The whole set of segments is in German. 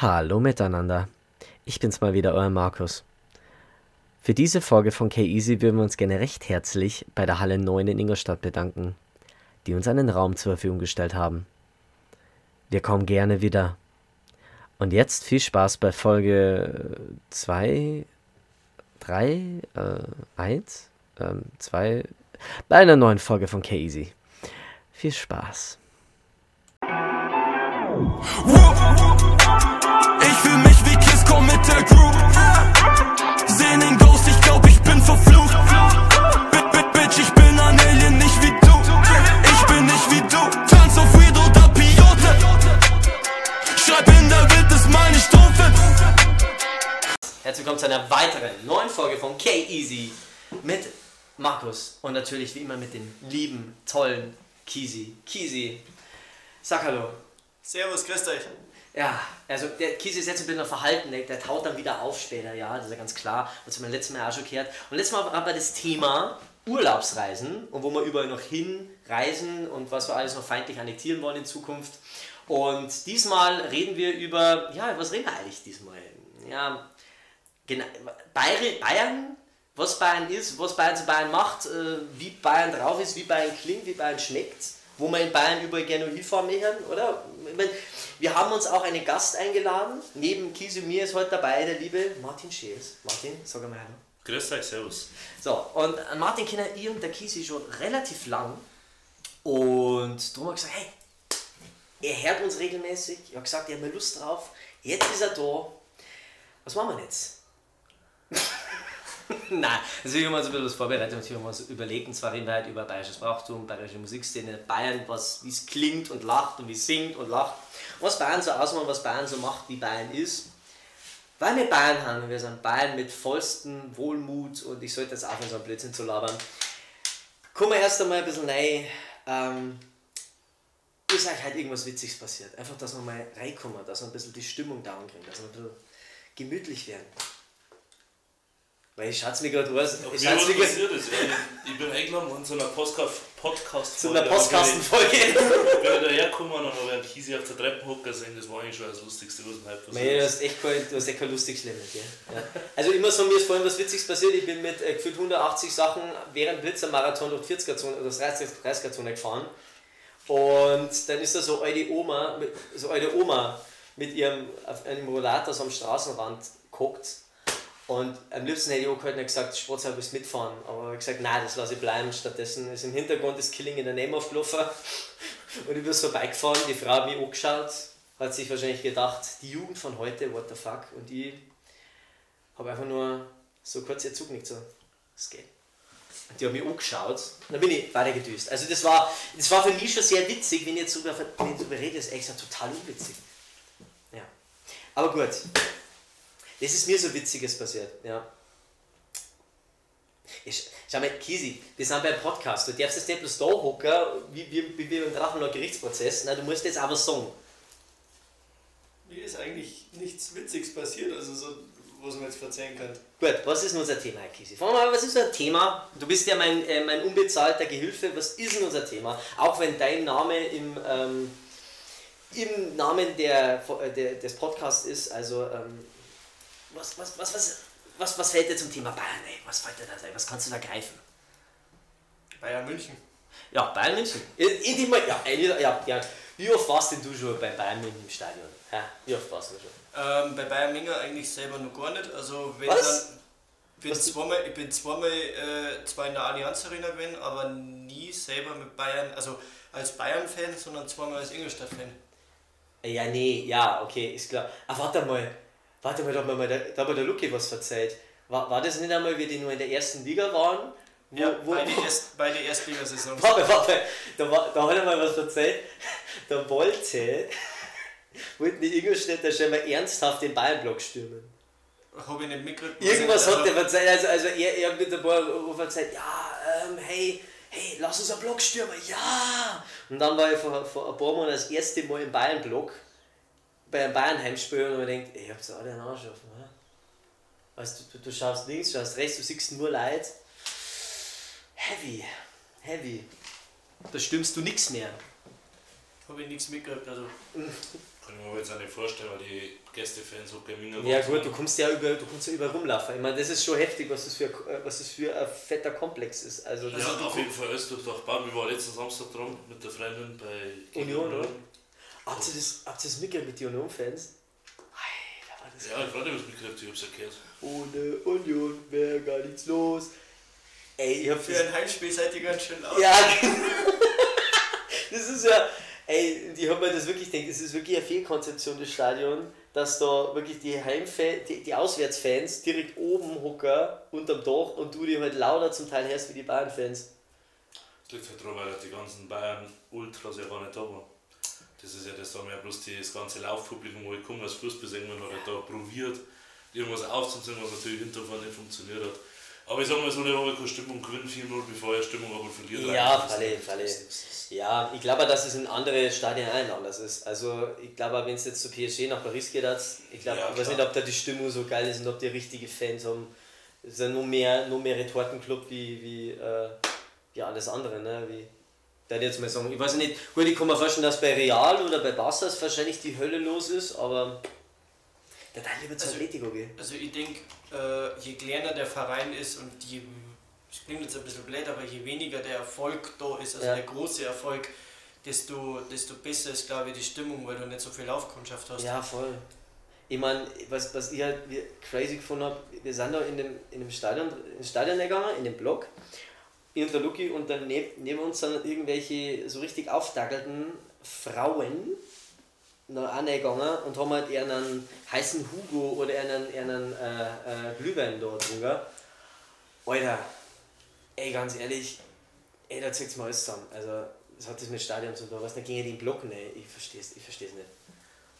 Hallo miteinander. Ich bin's mal wieder, euer Markus. Für diese Folge von K-Easy würden wir uns gerne recht herzlich bei der Halle 9 in Ingolstadt bedanken, die uns einen Raum zur Verfügung gestellt haben. Wir kommen gerne wieder. Und jetzt viel Spaß bei Folge 2, 3, 1, 2, bei einer neuen Folge von K-Easy. Viel Spaß. Ich fühl mich wie Kisko mit der Crew. Sehen den Ghost, ich glaub, ich bin verflucht. Bit, bit, bitch, ich bin ein Alien, nicht wie du. Ich bin nicht wie du. Tanz auf Weed oder Piote. Schreib in der Wildnis meine Strophe. Herzlich willkommen zu einer weiteren neuen Folge von K-Easy mit Markus und natürlich wie immer mit dem lieben, tollen Kisi. Kisi, sag hallo. Servus, grüßt euch. Ja, also der Kisi ist jetzt ein bisschen verhalten, der, der taut dann wieder auf später, ja, das ist ja ganz klar. Haben wir letztes Mal auch schon gehört. Und letztes Mal haben wir das Thema Urlaubsreisen und wo wir überall noch hinreisen und was wir alles noch feindlich annektieren wollen in Zukunft. Und diesmal reden wir über, ja, was reden wir eigentlich diesmal? Ja, genau, Bayern, was Bayern ist, was Bayern zu Bayern macht, äh, wie Bayern drauf ist, wie Bayern klingt, wie Bayern schmeckt, wo wir in Bayern überall gerne hinfahren möchten, oder? Ich mein, wir haben uns auch einen Gast eingeladen. Neben Kisi und mir ist heute dabei der liebe Martin Scheels. Martin, sag mal hallo. Grüß euch, servus. So, und an Martin kennen ich und der Kisi schon relativ lang. Und darum habe ich gesagt, hey, er hört uns regelmäßig. Ich habe gesagt, er hat mir Lust drauf. Jetzt ist er da. Was machen wir jetzt? Nein, also wir haben uns ein bisschen was vorbereitet und wir haben uns überlegt, und zwar reden wir halt über bayerisches Brauchtum, bayerische Musikszene, Bayern, was, wie es klingt und lacht und wie es singt und lacht. Was Bayern so ausmacht, was Bayern so macht, wie Bayern ist. Weil wir Bayern haben wir sind Bayern mit vollstem Wohlmut und ich sollte jetzt aufhören, so einen Blödsinn zu labern. Kommen wir erst einmal ein bisschen rein. Ähm, ist euch halt irgendwas Witziges passiert? Einfach, dass wir mal reinkommen, dass wir ein bisschen die Stimmung down kriegen, dass wir ein bisschen gemütlich werden. Weil ich schaut's mir gerade aus. Ich Mir was passiert ist, weil ich bin eingeladen worden zu einer Podcast Podcast zu einer Postkastenfolge. Ich bin dahergekommen und habe einen Kisi auf der Treppenhocker gesehen, das war eigentlich schon das Lustigste, was mir halt Mei, du passiert hast echt kein, du hast echt kein lustiges Leben? Ja. Also immer so, mir ist vorhin was Witziges passiert, ich bin mit äh, gefühlt 180 Sachen während Blitzermarathon durch 40er Zone oder das 30er Zone gefahren und dann ist da so eine Oma, mit- so eine Oma mit ihrem, auf einem Rollator so am Straßenrand guckt und am liebsten hätte ich auch gehalten und gesagt, Sportsaal willst mitfahren, aber ich habe gesagt, nein, das lasse ich bleiben, stattdessen ist im Hintergrund das Killing in der Name aufgelaufen und ich bin vorbeigefahren, die Frau hat mich angeschaut, hat sich wahrscheinlich gedacht, die Jugend von heute, what the fuck, und ich habe einfach nur so kurz ihr zugenickt, so, das geht. Die haben mich angeschaut dann bin ich weitergedüst. Also das war, das war für mich schon sehr witzig, wenn ich jetzt darüber rede, ist ehrlich gesagt total unwitzig. Ja. Aber gut. Das ist mir so Witziges passiert, ja. Ich, schau mal, Kisi, wir sind beim Podcast. Du darfst jetzt nicht bloß da hocken, wie, wie, wie, beim Drachenlord Gerichtsprozess. Nein, du musst jetzt aber sagen. Mir ist eigentlich nichts Witziges passiert, also so, was man jetzt erzählen kann. Gut, was ist denn unser Thema, Herr Kisi? Fangen wir mal, was ist unser Thema? Du bist ja mein, äh, mein unbezahlter Gehilfe. Was ist denn unser Thema? Auch wenn dein Name im, ähm, im Namen der, äh, der, des Podcasts ist, also ähm, was, was, was, was, was, was fällt dir zum Thema Bayern ein? Was fällt dir da ein? Was kannst du da greifen? Bayern München. Ja, Bayern München. In, dem, ja, ja, ja. Wie oft warst denn du schon bei Bayern München im Stadion? Ja, wie oft warst du schon? Ähm, bei Bayern München eigentlich selber noch gar nicht. Also wenn Was? dann. Ich bin Was? zweimal, ich bin zweimal äh, zwar in der Allianz Arena gewesen, aber nie selber mit Bayern, also als Bayern-Fan, sondern zweimal als Ingolstadt-Fan. Ja, nee, ja, okay, ist klar. Ach, warte mal. Warte mal, da hat mir mal der, da hat mir der Lucky was verzeiht. War, war das nicht einmal, wie die nur in der ersten Liga waren? Wo, Ja, wo, beide, Erst, beide Erstligasaisons. Warte, warte, da, war, da hat er mal was verzeiht. Da wollte, wollten die Ingolstädter schon mal ernsthaft den Bayernblock stürmen. Habe ich nicht mitgekriegt. Irgendwas also, hat der verzeiht, also, also er, er hat mit paar Rufen verzeiht, ja, ähm, hey, hey, lass uns einen Block stürmen, ja! Und dann war ich vor, vor ein paar Monaten das erste Mal im Bayern-Block bei einem Bayern-Heimspiel und man denkt, ey, ihr habt alle Arsch offen, oder? Weißt du, du, du schaust links, schaust rechts, du siehst nur Leid. Heavy, heavy. Da stimmst du nichts mehr. Habe ich nichts mitgekriegt. Also Kann ich mir aber jetzt auch nicht vorstellen, weil die Gästefans so gewinnen. Ja gut, du kommst ja über, du kommst ja über rumlaufen. Ich meine, das ist schon heftig, was das für, was das für ein fetter Komplex ist. Also das Ja, ist auf jeden Fall durch Dachbau. Wir waren letzten Samstag dran mit der Freundin bei Union, oder? Habt ihr das, habt ihr das mitgekriegt mit den Union-Fans? Alter, war das Ja, ich habe das mitgekriegt, ich hab's erklärt. Ohne Union wäre gar nichts los. Ey, ich hab Für ein Heimspiel seid ihr ganz schön laut. Ja, das ist ja, ey, die haben mir das wirklich gedacht, es ist wirklich eine Fehlkonzeption des Stadions, dass da wirklich die Heimfans, die, die Auswärtsfans direkt oben hocken, unterm Dach und du die halt lauter zum Teil hörst wie die Bayern-Fans. Das liegt halt daran, weil halt die ganzen Bayern-Ultras ja gar nicht da waren. Das ist ja das, da haben ja bloß das ganze Laufpublikum, wo ich komme als Fußballsänger, hat da probiert, irgendwas aufzuziehen, was natürlich hinterher nicht funktioniert hat. Aber ich sag mal so, der habe keine Stimmung, gewinnen 4-0, bevor er Stimmung aber verliert. Ja, Falle, Falle. Ja, ich glaube, dass es in andere Stadien auch anders ist. Also, ich glaube, wenn es jetzt zu PSG nach Paris geht, ich glaube, Ja, ich weiß nicht, ob da die Stimmung so geil ist und ob die richtige Fans haben. Es ist ja nur mehr, nur mehr Retortenclub wie, wie, äh, wie alles andere, ne? Wie, ich jetzt mal sagen, ich weiß nicht, gut, ich kann mir vorstellen, dass bei Real oder bei Barca es wahrscheinlich die Hölle los ist, aber da dann lieber zu Also- Atletico gehen. Also ich denke, äh, je kleiner der Verein ist und je, es klingt jetzt ein bisschen blöd, aber je weniger der Erfolg da ist, also Ja. der große Erfolg, desto, desto besser ist, glaube ich, die Stimmung, weil du nicht so viel Laufkundschaft hast. Ja, voll. Ich meine, was, was ich halt crazy gefunden habe, wir sind da in dem, in dem Stadion, Stadion gegangen, in dem Block, in der Luki und dann neb, neben uns sind irgendwelche so richtig aufdackelten Frauen noch angegangen und haben halt eher einen heißen Hugo oder eher einen, einen äh, äh, Glühwein da drüber. Alter, ey, ganz ehrlich, ey, da zieht's mal alles zusammen. Also, das hat das mit Stadion zu tun. Was, die in den Block, ne? Ich versteh's, ich versteh's nicht.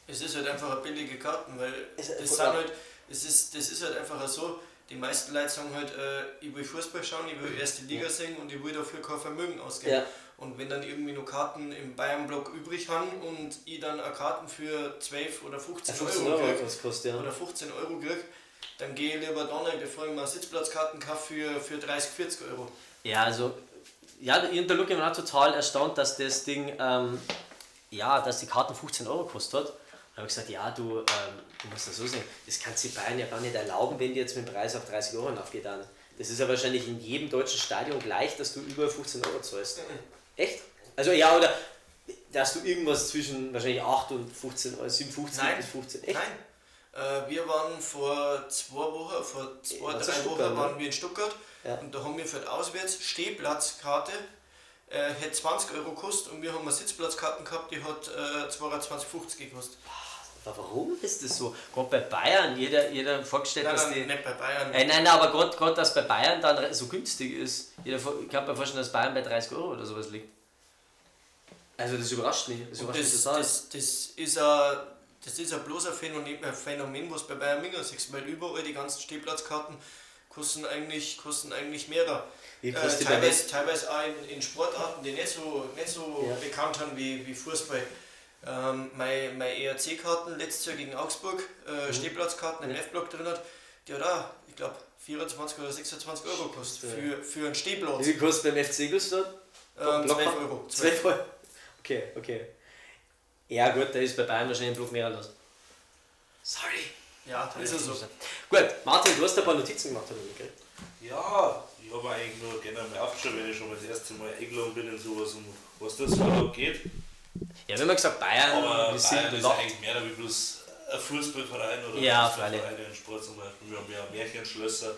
Es ist halt einfach eine billige Karten, weil Es- das, sind halt, es ist, das ist halt einfach so, die meisten Leute sagen halt, äh, ich will Fußball schauen, ich will erste Liga sehen und ich will dafür kein Vermögen ausgeben. Ja. Und wenn dann irgendwie noch Karten im Bayern-Block übrig haben und ich dann eine Karten für 12 oder 15, 15 Euro, Euro krieg, kostet, ja. oder 15 Euro krieg, dann gehe ich lieber rein, bevor ich mir Sitzplatzkarten kaufe für, für 30, 40 Euro. Ja, also, ja, ich und der Luke war total erstaunt, dass das Ding, ähm, ja, dass die Karten 15 Euro kostet. Da habe ich gesagt, ja, du, ähm, du musst das so sehen, das kannst du Bayern ja gar nicht erlauben, wenn die jetzt mit dem Preis auf 30 Euro aufgeht. Dann. Das ist ja wahrscheinlich in jedem deutschen Stadion gleich, dass du über 15 Euro zahlst. Echt? Also ja, oder dass du irgendwas zwischen wahrscheinlich 8 und 15 Euro, 57 Nein. bis 15. Echt? Nein. Äh, wir waren vor zwei Wochen, vor zwei, Ja, drei Wochen ne? waren wir in Stuttgart Ja. und da haben wir für die Auswärts-Stehplatzkarte äh, hätte 20 Euro gekostet und wir haben eine Sitzplatzkarten gehabt, die hat äh, 22,50 gekostet. Warum ist das so? Gerade bei Bayern, jeder, jeder vorgestellt, Nein, dass nein, die. nicht bei Bayern. Äh, nein, nein, aber gerade, gerade dass bei Bayern dann so günstig ist. Jeder, ich kann mir vorstellen, dass Bayern bei 30 Euro oder sowas liegt. Also das überrascht mich. Das überrascht mich das, total. das, das ist ein das ist ein bloß ein Phänomen, ein Phänomen was bei Bayern München siehst, weil überall die ganzen Stehplatzkarten kosten eigentlich, kosten eigentlich mehr. Wie Äh, teilweise, teilweise auch in, in Sportarten, die nicht so, nicht so Ja. bekannt haben wie, wie Fußball. Ähm, meine meine ERC-Karten letztes Jahr gegen Augsburg, äh, Stehplatzkarten im Mhm. Ja. F-Block drin hat, die hat auch, ich glaube, 24 oder 26 Euro gekostet für, für einen Stehplatz. Wie viel kostet beim FC Ingolstadt? Ähm, Block- 12 Euro. 12 Euro. Okay, okay. Ja gut, da ist bei Bayern wahrscheinlich ein Block mehr los. Sorry. Ja, das ist so. Gut, Martin, du hast ein paar Notizen gemacht, ich mitgekriegt. Ja, ich habe eigentlich nur gerne mal aufgeschrieben, wenn ich schon mal das erste Mal eingeladen bin in sowas und was das so da geht. Ja, wir haben ja gesagt, Bayern, Aber wir sind Bayern ist locked. eigentlich mehr wie bloß ein Fußballverein oder Ja, Fußballvereine in Sport zum Beispiel. Wir haben ja Märchenschlösser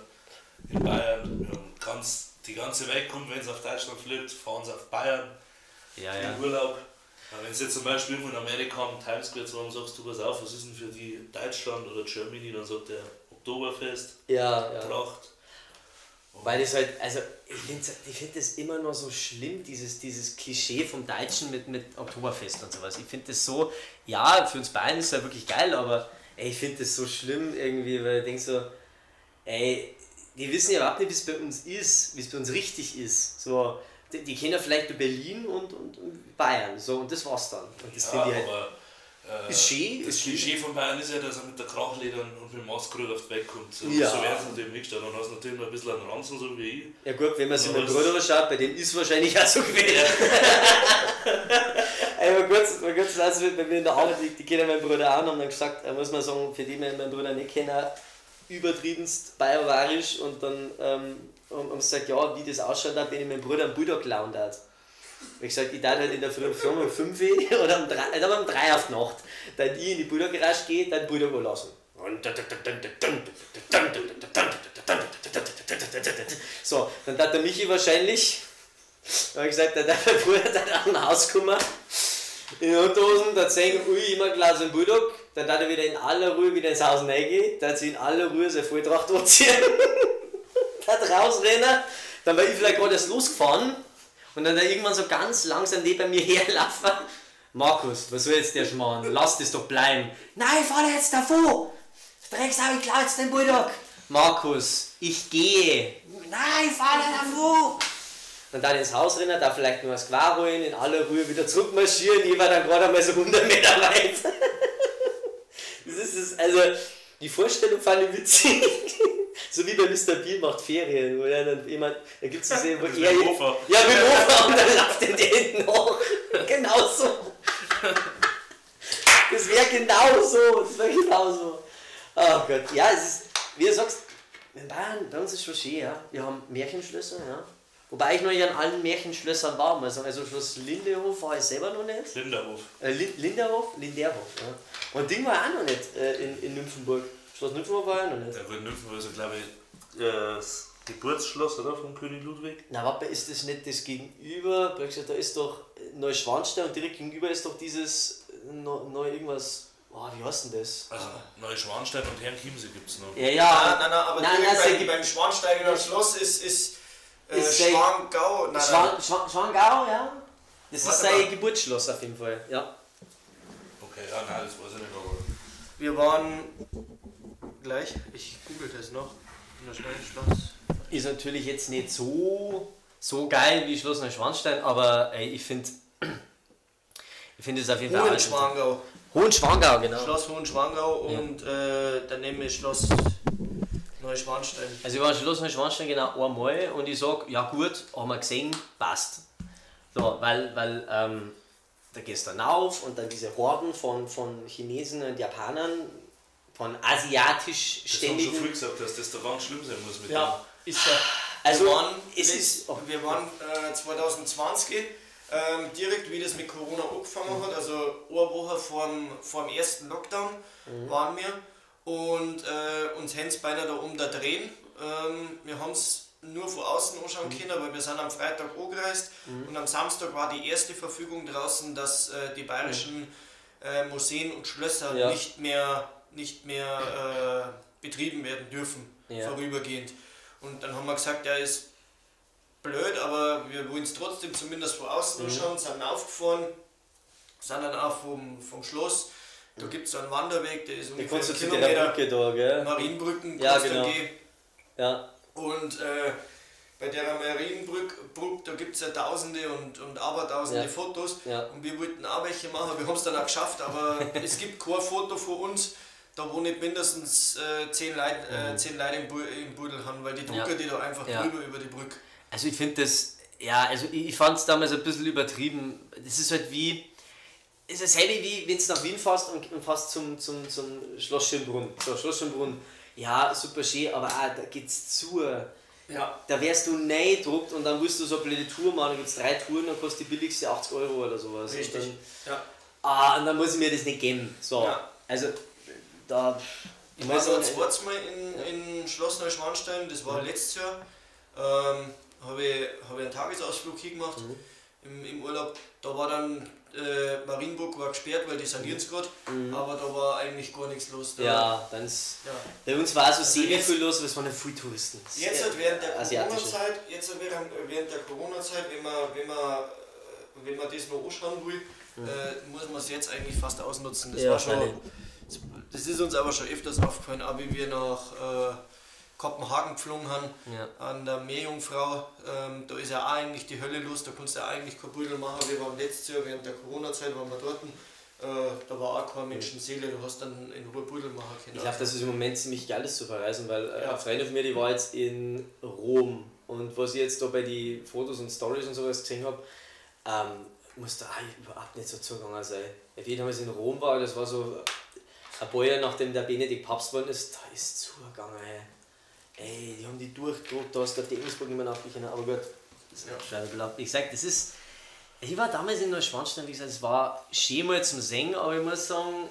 in Bayern. Wir haben ganz, die ganze Welt kommt, wenn es auf Deutschland fliegt, fahren sie auf Bayern Ja, in ja. den Urlaub. Wenn sie jetzt zum Beispiel irgendwo in Amerika am Times Square zusammen sagst, du pass auf, was ist denn für die Deutschland oder Germany, dann sagt der Oktoberfest, Ja, ja. Tracht. Weil das halt, also ich finde ich find das immer noch so schlimm, dieses, dieses Klischee vom Deutschen mit, mit Oktoberfest und sowas. Ich finde das so, ja, für uns Bayern ist es ja wirklich geil, aber ey, ich finde das so schlimm irgendwie, weil ich denke so, ey, die wissen ja überhaupt nicht, wie es bei uns ist, wie es bei uns richtig ist. So, die, die kennen ja vielleicht nur Berlin und, und, und Bayern, so, und das war's dann. Und das Ja, finde ich halt. Äh, Ist schön, das ist. Klischee von Bayern ist ja, dass er mit der Krachledern und mit dem Maskröll auf die Welt kommt. So, Ja. so wäre es natürlich nicht. Dann hast du natürlich noch ein bisschen einen Ranzen, so wie ich. Ja gut, wenn man sich meinen das- Bruder anschaut, bei dem ist wahrscheinlich auch so gewesen. Ey, mal kurz, mal kurz, also bei mir in der Arbeit, die, die kennen meinen Bruder auch und haben dann gesagt, äh, muss man sagen, für die die meinen Bruder nicht kennen, übertriebenst bayerisch und dann ähm, haben sie gesagt, ja, wie das ausschaut, bin ich meinem Bruder einen Bulldog geklaut Ich gesagt, ich darf halt in der Früh um um 5 Uhr oder um 3, äh, um 3 auf die Nacht, dann ich in die Bulldog Garage gehe, dann Bulldog lassen. So, dann hat der Michi wahrscheinlich, habe ich gesagt, der darf mein Bruder dann auch nach Hause kommen, in den Unterhosen, dann sagen, ui, immer Glas im Bulldog, dann darf er wieder in aller Ruhe wieder ins Haus reingehen, dann sie in aller Ruhe seine Volltracht anziehen, dann rausrennen, dann war ich vielleicht gerade erst losgefahren und dann da irgendwann so ganz langsam neben mir herlaufen. Markus, was soll jetzt der Schmarrn? Lass das doch bleiben. Nein, fahr jetzt davon! Drecksau, ich klau jetzt den Bulldog! Markus, ich gehe! Nein, fahr da davon! Dann da ins Haus rennen, da vielleicht nur was Quar holen, in aller Ruhe wieder zurückmarschieren, ich war dann gerade einmal so 100 Meter weit. Das ist es, also die Vorstellung fand ich witzig. So wie bei Mr. Bean macht Ferien, wo er dann jemand, da gibt es diese, wo Das er. der Hofer. Ja, mit Hofer und dann läuft er den hinten hoch. Genau so. Das wäre genau so. Das wäre genau so. Oh Gott. Ja, es ist, wie du sagst, in Bayern, bei uns ist schon schön, ja. Wir haben Märchenschlösser, ja. Wobei ich noch nicht an allen Märchenschlössern war, sagen. Also Schloss Lindehof war ich selber noch nicht. Linderhof. Äh, Lin Linderhof? Linderhof, ja. Und Ding war auch noch nicht äh, in, in Nymphenburg. Schloss Nymphenburg war ja noch nicht. Der Grüne Nymphenburg ist, glaube ich, äh, das Geburtsschloss, oder? Von König Ludwig. Na, warte, ist das nicht das Gegenüber? Da ist doch Neuschwanstein und direkt gegenüber ist doch dieses neu, neu irgendwas. Oh, wie heißt denn das? Also Neuschwanstein und Herrn Chiemsee gibt es noch. Ja, Nein, ja. nein, nein, aber Nein, direkt nein, bei, sie- beim Schwansteigener Schloss ist, ist, äh, Ist sein- Schwangau. Nein, nein, Schwan, Schwan, Schwangau, ja. Das ist Warte sein mal. Geburtsschloss auf jeden Fall. Ja. Okay, ja, nein, das weiß ich nicht, aber. Wir waren gleich, ich google das noch, in der schnellen Schloss. Ist natürlich jetzt nicht so, so geil wie Schloss Neuschwanstein, aber ey, ich finde. Ich finde es auf jeden Fall. Hohenschwangau. Hohenschwangau, genau. Schloss Hohenschwangau und äh, daneben ist Schloss Neuschwanstein. Also ich war in Schloss Neuschwanstein genau einmal und ich sag, ja gut, haben wir gesehen, passt. So, weil, weil ähm, da gehst du dann auf und dann diese Horden von, von Chinesen und Japanern, von Das haben asiatisch schon früh gesagt, dass das da ganz schlimm sein muss mit Ja, ist ja. Also, wir waren, es ist- oh. wir waren äh, 2020 ähm, direkt, wie das mit Corona angefangen hat, also eine Woche vorm, vorm ersten Lockdown Mhm. waren wir und äh, uns haben es beinahe da um da drehen. Ähm, wir haben es nur von außen anschauen Mhm. können, weil wir sind am Freitag angereist und am Samstag war die erste Verfügung draußen, dass äh, die bayerischen äh, Museen und Schlösser Ja. nicht mehr, nicht mehr äh, betrieben werden dürfen, Ja. vorübergehend. Und dann haben wir gesagt, ja, ist blöd, aber wir wollen es trotzdem zumindest von außen anschauen, sind dann aufgefahren, sind dann auch vom, vom Schloss. Da gibt es einen Wanderweg, der ist ungefähr einen Kilometer. Brücke da, gell? Marienbrücken Ja, genau. gehen. Ja. Und äh, bei der Marienbrücke, Brück, da gibt es ja tausende und, und abertausende Ja. Fotos. Ja. Und wir wollten auch welche machen, wir haben es dann auch geschafft, aber es gibt kein Foto von uns, da wo nicht mindestens äh, zehn, Leute, äh, zehn Leute im, Bu im Budel haben, weil die Mhm. Ja. die da einfach Ja. drüber über die Brücke. Also ich finde das, ja, also ich, ich fand es damals ein bisschen übertrieben. Das ist halt wie, es ist dasselbe wie wenn du nach Wien fährst und, und fährst zum, zum, zum Schloss Schönbrunn. So, Schloss Schönbrunn, ja, super schön, aber auch, da geht's zu. Ja. Da wärst du neidruckt und dann willst du so eine blöde Tour machen, dann gibt es drei Touren, dann kostet die billigste 80 Euro oder sowas. Richtig. Und dann, Ja. ah, und dann muss ich mir das nicht geben. So, Ja. also da... Ich war ein sagen, zweites Mal in, in Schloss Neuschwanstein, das war letztes Jahr. Ähm, habe ich, hab ich einen Tagesausflug hingemacht im, im Urlaub. Da war dann äh, Marienburg war gesperrt, weil die sanieren es gerade, aber da war eigentlich gar nichts los. Da, Ja, dann ist, ja. bei uns war so Also sehr viel los, aber es waren ja viele Touristen. Jetzt halt während der. Corona-Zeit, jetzt halt während, während der Corona-Zeit, wenn man, wenn man, wenn man das noch anschauen will, äh, muss man es jetzt eigentlich fast ausnutzen. Das Ja, war schon. Das ist uns aber schon öfters aufgefallen, auch wie wir nach äh, Kopenhagen geflogen haben, Ja. an der Meerjungfrau, ähm, da ist ja auch eigentlich die Hölle los, da kannst du ja eigentlich kein Pudel machen. Wir waren letztes Jahr während der Corona-Zeit, waren wir dort, äh, da war auch keine Menschenseele, du hast dann in Ruhe Pudel machen können. Ich glaube, das ist im Moment ziemlich geil ist zu verreisen, weil äh, Ja. eine Freundin von mir, die war jetzt in Rom und was ich jetzt da bei den Fotos und Stories und sowas gesehen habe, ähm, muss da auch überhaupt nicht so zugegangen sein. Wie damals in Rom war, das war so ein paar Jahre nachdem der Benedikt Papst geworden ist, da ist zugegangen. Ey, ey die haben die durchgedruckt, da hast du auf die Innsbruck nicht mehr nachgekommen, aber gut. Das ist ja. Scheibe Ich sag, das ist. Ich war damals in Neuschwanstein, wie gesagt, es war schön mal zum Singen, aber ich muss sagen,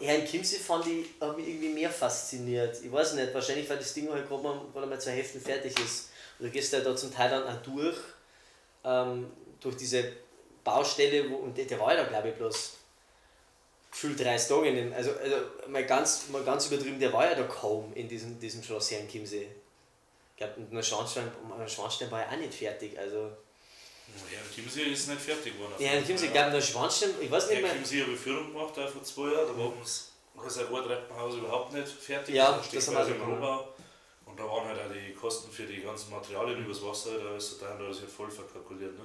Herrn Kimsey fand ich, hat mich irgendwie mehr fasziniert. Ich weiß nicht, wahrscheinlich weil das Ding halt gerade mal, gerade mal zwei Hälften fertig ist. Und du gehst ja da zum Teil dann auch durch, ähm, durch diese Baustelle, wo, und der, der war ja da glaube ich bloß gefühlt drei Tage. In also, also mal, ganz, mal ganz übertrieben, der war ja da kaum in diesem, diesem Schloss Herrn Chiemsee. Ich glaube, der Schornstein, Schornstein war ja auch nicht fertig. Also, ja, Chiemsee ist nicht fertig geworden. Ja, Chiemsee, ich glaube, der Schornstein, ich weiß nicht mehr. Chiemsee habe ich Führung gemacht, da vor zwei Jahren, da war uns das Treppenhaus überhaupt nicht fertig. Ja, das haben wir im Rohbau. Und da waren halt auch die Kosten für die ganzen Materialien übers Wasser, da ist da ist ja voll verkalkuliert. Ne?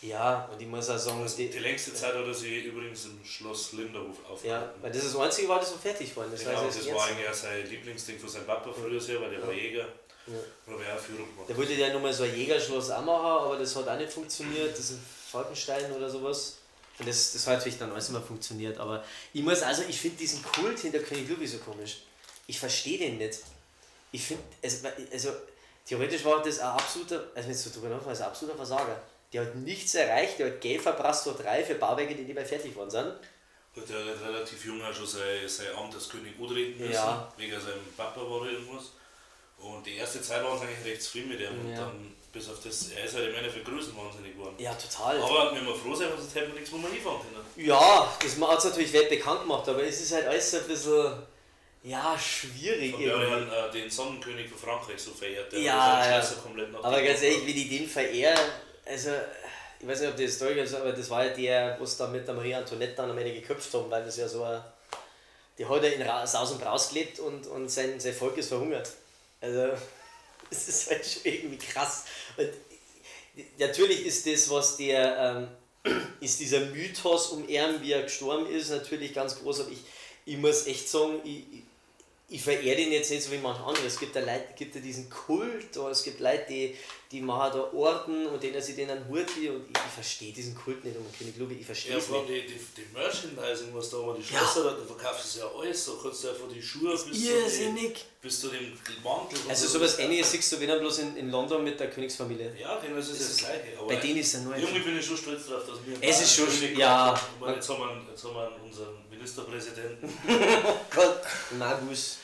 Ja, und ich muss auch sagen, die, die längste Zeit hat er sie übrigens im Schloss Linderhof aufgehalten. Ja, weil das ist das einzige war, das so fertig war. Das, genau, das war eigentlich auch sein Lieblingsding von seinem Papa früher sehr, weil der ja. war Jäger. Ja. Und er auch Führung gemacht. Der wollte ja nochmal so ein Jägerschloss auch machen, aber das hat auch nicht funktioniert. Das ist Falkenstein oder sowas. Und das, das hat natürlich dann alles immer funktioniert. Aber ich muss also, ich finde diesen Kult hinter König Ludwig so komisch. Ich verstehe den nicht. Ich finde, also, also theoretisch war das ein absoluter, also wenn du so drüber nachdenkst, ein absoluter Versager. Der hat nichts erreicht, der hat Geld verprasst vor drei für Bauwerke, die nicht mehr fertig worden sind. Hat er hat relativ jung auch schon sein, sein Amt als König antreten müssen, ja. wegen seinem Papa war irgendwas. Und die erste Zeit war es eigentlich recht zufrieden mit ihm. Ja. Und dann, bis auf das, er ist halt im Endeffekt größenwahnsinnig geworden. Ja, total. Aber wir müssen froh sein, sonst hätten wir nichts, wo wir hinfahren können. Ja, das hat es natürlich weit bekannt gemacht, aber es ist halt alles ein bisschen ja, schwierig. Und wir haben äh, den Sonnenkönig von Frankreich so verehrt, der ja, ja. komplett nach Aber ganz ehrlich, wie die den verehren, also ich weiß nicht, ob das Story ist, aber das war ja der, was da mit der Marie Antoinette dann am Ende geköpft haben, weil das ja so ein, die hat ja in Saus und Braus gelebt und, und sein, sein Volk ist verhungert. Also, das ist halt schon irgendwie krass. Und natürlich ist das, was der, ähm, ist dieser Mythos um ihn, wie er gestorben ist, natürlich ganz groß, aber ich, ich muss echt sagen, ich, ich verehre ihn jetzt nicht so wie manche andere. Es gibt ja Leute, gibt ja diesen Kult, oder es gibt Leute, die die machen da Orden und denen sie den einen Hut und ich, ich verstehe diesen Kult nicht um König Ludwig, ich verstehe es ja, nicht. Die, die, die Merchandising, was da immer die Schlösser, ja. da verkaufst du ja alles, da kannst du einfach die Schuhe bis, Irrsinnig. zu, bis zu dem Mantel. Also sowas ähnliches siehst du wenn bloß in, in London mit der Königsfamilie. Ja, genau, das ist das, das Gleiche. Aber bei denen ist er nur Irgendwie bin ich schon stolz darauf, dass wir Es ist schon, ja. Meine, jetzt, haben wir, jetzt haben wir unseren Ministerpräsidenten. Gott, Magus.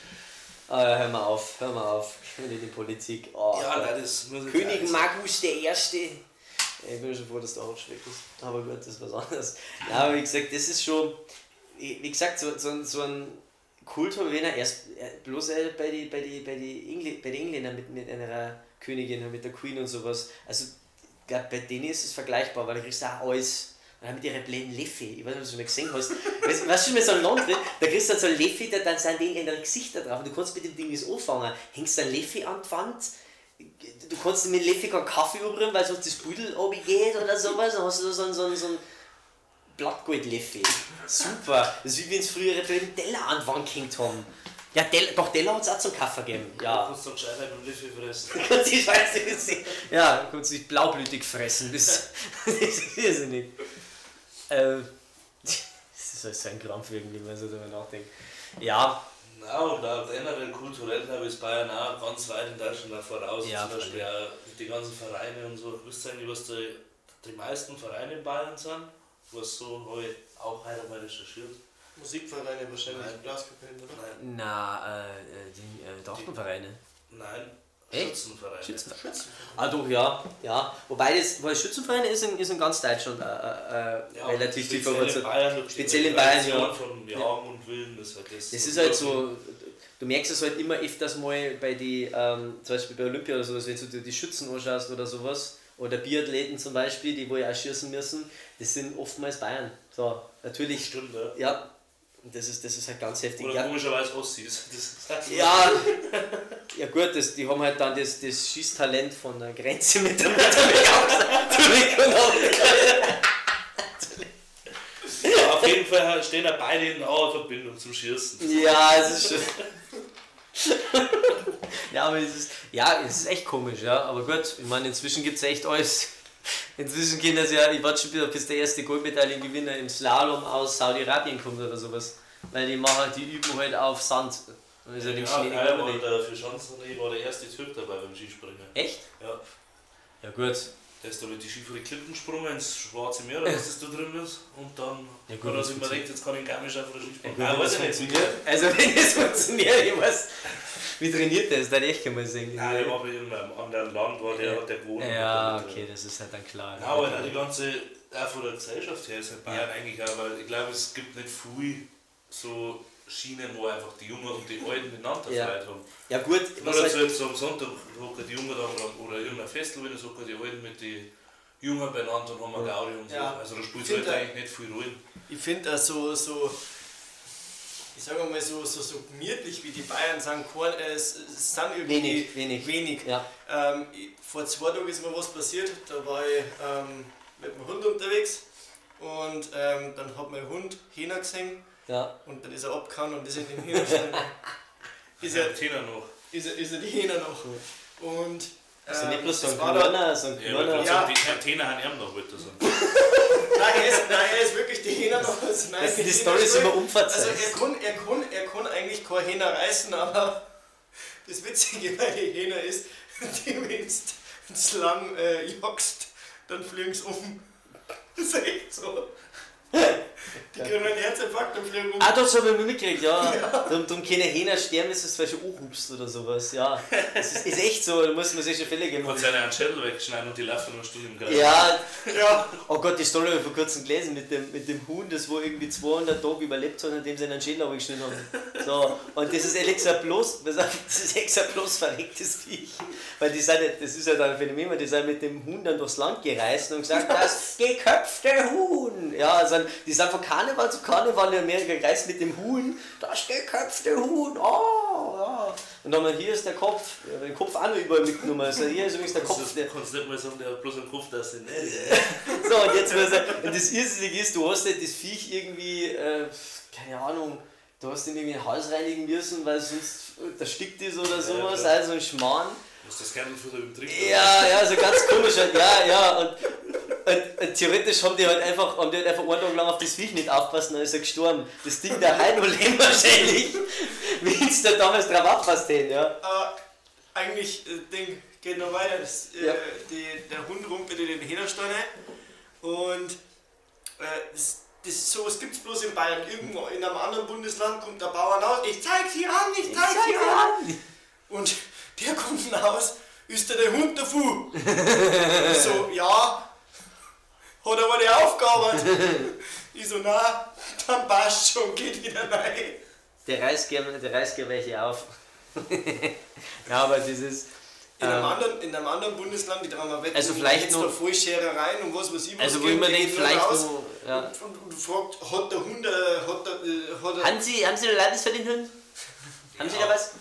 Ah, ja, hör mal auf, hör mal auf. Schon die Politik. Oh, ja, nein, das muss König Magus der Erste. Ich bin schon froh, dass du aufschreckst. Aber gut, das ist was anderes. Ja, aber wie gesagt, das ist schon. Wie gesagt, so, so, so ein Kult habe ich erst bloß äh, bei den bei die, bei die Engl bei Engländern mit, mit einer Königin, mit der Queen und sowas. Also, ich glaube, bei denen ist es vergleichbar, weil da kriegst du auch alles und dann mit ihren blöden Leffi, ich weiß nicht, ob du das schon mal gesehen hast. weißt, weißt du, mit so einem Land, da kriegst du dann so ein Leffi, da dann sind die in deinem Gesicht da drauf und du kannst mit dem Ding das anfangen. Hängst du ein Leffi an die Wand, du kannst mit dem Leffi keinen Kaffee übrigen, weil sonst das Büdel geht oder sowas, dann hast du da so einen, so einen, so einen Blattgold-Leffi. Super. Das ist wie wenn es früher blöden Teller an die Wand gehängt haben. Ja, Del doch, Teller hat es auch zum Kaffee gegeben. Ja. Du kannst doch Scheibe mit Löffel fressen. du kannst die Scheiße Ja, du kannst dich blaublütig fressen. Das, das ist irrsinnig. Äh, das ist so ein Krampf irgendwie, wenn man so darüber nachdenkt. Ja. Na, und auch generell kulturell habe ich Bayern auch ganz weit in Deutschland voraus. Ja, Zum Beispiel auch die ganzen Vereine und so. Wisst ihr eigentlich, was die, die meisten Vereine in Bayern sind? Was so habe ich auch heute mal recherchiert. Musikvereine wahrscheinlich, Blaskapellen, oder? Nein. Na, äh, äh die äh, Dorfenvereine. Nein, Echt? Schützenvereine. Schützenvereine. Ah doch, ja. ja. Wobei das, weil Schützenvereine ist in, ist in ganz Deutschland äh, äh, ja, relativ tief verwurzelt. Speziell in Bayern, ja. Von und Willen, das, halt das, das ist halt so, du merkst es halt immer öfters mal bei die, ähm, zum Beispiel bei Olympia oder sowas, wenn du dir die Schützen anschaust oder sowas, oder Biathleten zum Beispiel, die wo ja auch schießen müssen, das sind oftmals Bayern. So, natürlich. Stimmt, ja. ja das ist, das ist halt ganz heftig. Oder ja. komischerweise Ossis. ja, ja gut, das, die haben halt dann das, das Schießtalent von der Grenze mit der ja, Auf jeden Fall stehen da beide in einer Verbindung zum Schießen. Ja, es ist schon. ja, aber es ist, ja, es ist echt komisch, ja. Aber gut, ich meine, inzwischen gibt es echt alles. Inzwischen können das ja, ich warte schon wieder, bis der erste Goldmedaillengewinner im Slalom aus Saudi-Arabien kommt oder sowas. Weil die machen, die üben halt auf Sand. Im Ja, einer immer war der für Schanzen, ich war der erste Türk dabei beim Skispringen. Echt? Ja. Ja gut. Der ist da mit die Skifahrer Klippen gesprungen ins Schwarze Meer, oder was das da drin ist. Und dann Ja gut, hat er das sich gedacht, jetzt kann ich in Garmisch einfach Ja, Skispringen. gut, Ah, weiß das ich nicht. Also wenn es funktioniert, ich weiß, wie trainiert der ist, dann echt kann man sehen. Nein, der war bei irgendeinem anderen Land, war der, hat der gewohnt. Ja, okay, das ist halt dann klar. Ja, aber die ganze, auch von der Gesellschaft her ist halt Bayern eigentlich auch, weil ich glaube, es gibt nicht viel so Schienen, wo einfach die Jungen und die Alten miteinander Ja. Freude haben. Ja gut, Nur was dazu halt, jetzt am Sonntag hocken die Jungen da oder- irgendein Festival, wenn ich sage, die Alten mit den Jungen beieinander und haben eine Gaudi und so. Ja. Also da spielt es halt finde, eigentlich nicht viel Rollen. Ich finde auch so, so, ich sage mal so, so, so gemütlich wie die Bayern sind, kein, äh, es, es sind irgendwie Wenig, wenig. wenig. ja. Ähm, ich- vor zwei Tagen ist mir was passiert, da war ich ähm, mit dem Hund unterwegs und ähm, dann hat mein Hund Hähner gesehen ja. und dann ist er abgehauen und ist in den Hähnerstall. ist, er, Trainer noch. ist, er, ist er die Hähner noch. Und Also nicht bloß so ein kleiner, so ein kleiner. Ja. sagen, die Trainer haben ihm noch heute so. Nein, er ist, nein, er ist wirklich die Hähner noch. Also, nein, Das sind die die Storys Hähner- immer umverzeiht. Also er kann, er, kann, er kann eigentlich keine Hähner reißen, aber das Witzige bei den Hähner ist, die wenn du zu lang äh, jagst, dann fliegen sie um. Das ist echt so. Die kriegen einen Herzinfarkt und fliegen um. Ah, das habe ich mitgekriegt, ja. Darum, darum keine Hähner sterben, ist das, du anhubst oder sowas, ja. Das ist, ist echt so, da muss man sich schon Fälle geben. Und seine einen Schädel wegschneiden und die laufen im Kreis. Ja, Ja, oh Gott, die Story habe ich vor kurzem gelesen mit dem, mit dem Huhn, das wo irgendwie 200 Tage überlebt hat, nachdem sie einen Schädel abgeschnitten haben. So, und das ist extra bloß, das ist extra bloß verrecktes Viech. Weil die sind, ja- das ist ja dann ein Phänomen, weil die sind mit dem Huhn dann durchs Land gereist und gesagt, das geköpfte Huhn. Ja, also die sind von Karneval zu Karneval in Amerika gereist mit dem Huhn, das geköpfte Huhn, oh, ja. Und dann haben wir, hier ist der Kopf, ja, den Kopf auch noch überall mitgenommen. Also hier ist übrigens der Kopf, der, du kannst nicht mal sagen, der hat bloß einen Kopf, dass er nicht. so, und jetzt muss er, und das Irrsinnige ist, du hast nicht das Viech irgendwie, äh, keine Ahnung, du hast ihn irgendwie den Hals reinigen müssen, weil sonst erstickt ist oder sowas, klar. also ein Schmarrn. Du musst das Kernelfutter im Trick Ja, ja, so ganz komisch halt, ja, ja, und, und, und theoretisch haben die halt einfach, haben die halt einfach einen Tag lang auf das Viech nicht aufpassen, dann ist er gestorben. Das Ding der Heim noch leben wahrscheinlich, wenn es da damals drauf aufpasst hätten, ja. aber eigentlich, äh, Ding geht noch weiter. Das, äh, Ja. die, der Hund rumpelt in den Hähnerstall rein und äh, das, das, sowas gibt es bloß in Bayern. Irgendwo in einem anderen Bundesland kommt der Bauer raus, ich zeig sie an, ich zeig, sie an. Und der kommt raus, ist da der Hund der Fu? Ich so, ja, hat aber die Aufgabe. Ich so, na, dann passt schon, geht wieder rein. Der reißt gerne, der reißt welche auf. ja, aber dieses, In einem, ähm, anderen, in einem anderen Bundesland, die dran wetten, Also vielleicht jetzt noch- da Vollscherereien und was weiß ich was. also wo gehen nur vielleicht raus noch, ja. Und, und, und fragt, hat der Hund, äh, hat der, äh, hat der, Haben Sie, haben Sie eine den Hund? Haben Sie da was?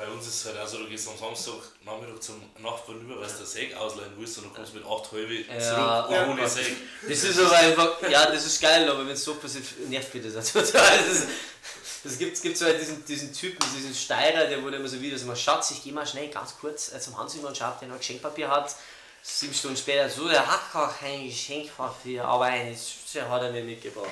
Bei uns ist es halt auch so, du gehst am Samstag Nachmittag zum Nachbarn über, weil du der Säge ausleihen willst und du kommst mit 8 halbe Ja, zurück oh ohne. Säge. Das ist aber einfach, ja, das ist geil, aber wenn es so passiert, nervt mich das auch total. Das, das gibt, gibt so halt diesen, diesen Typen, diesen Steirer, der wurde immer so wieder so mal, Schatz, ich geh mal schnell ganz kurz äh, zum Hans über und schau, ob der noch Geschenkpapier hat. Sieben Stunden später, so, der hat gar kein Geschenkpapier, aber eines hat er mir mitgebracht.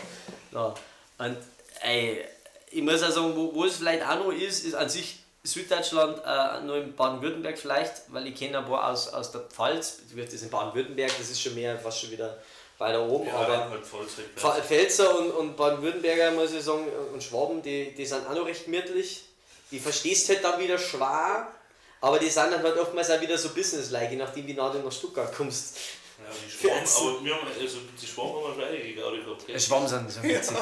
Ja. Und ey, ich muss auch sagen, wo, wo es vielleicht auch noch ist, ist an sich Süddeutschland, äh, nur in Baden-Württemberg vielleicht, weil ich kenne ein paar aus, aus der Pfalz, das ist in Baden-Württemberg, das ist schon mehr, fast schon wieder weiter oben, Ja, aber halt Pfälzer und, und Baden-Württemberger, muss ich sagen, und Schwaben, die, die sind auch noch recht gemütlich. Die verstehst halt dann wieder schwer, aber die sind dann halt oftmals auch wieder so businesslike, je nachdem wie nah du nach Stuttgart kommst. Ja, die Schwaben, aber wir haben, also die Schwaben haben wir gleich gegaudi gehabt. gell? Schwaben sind so witzig.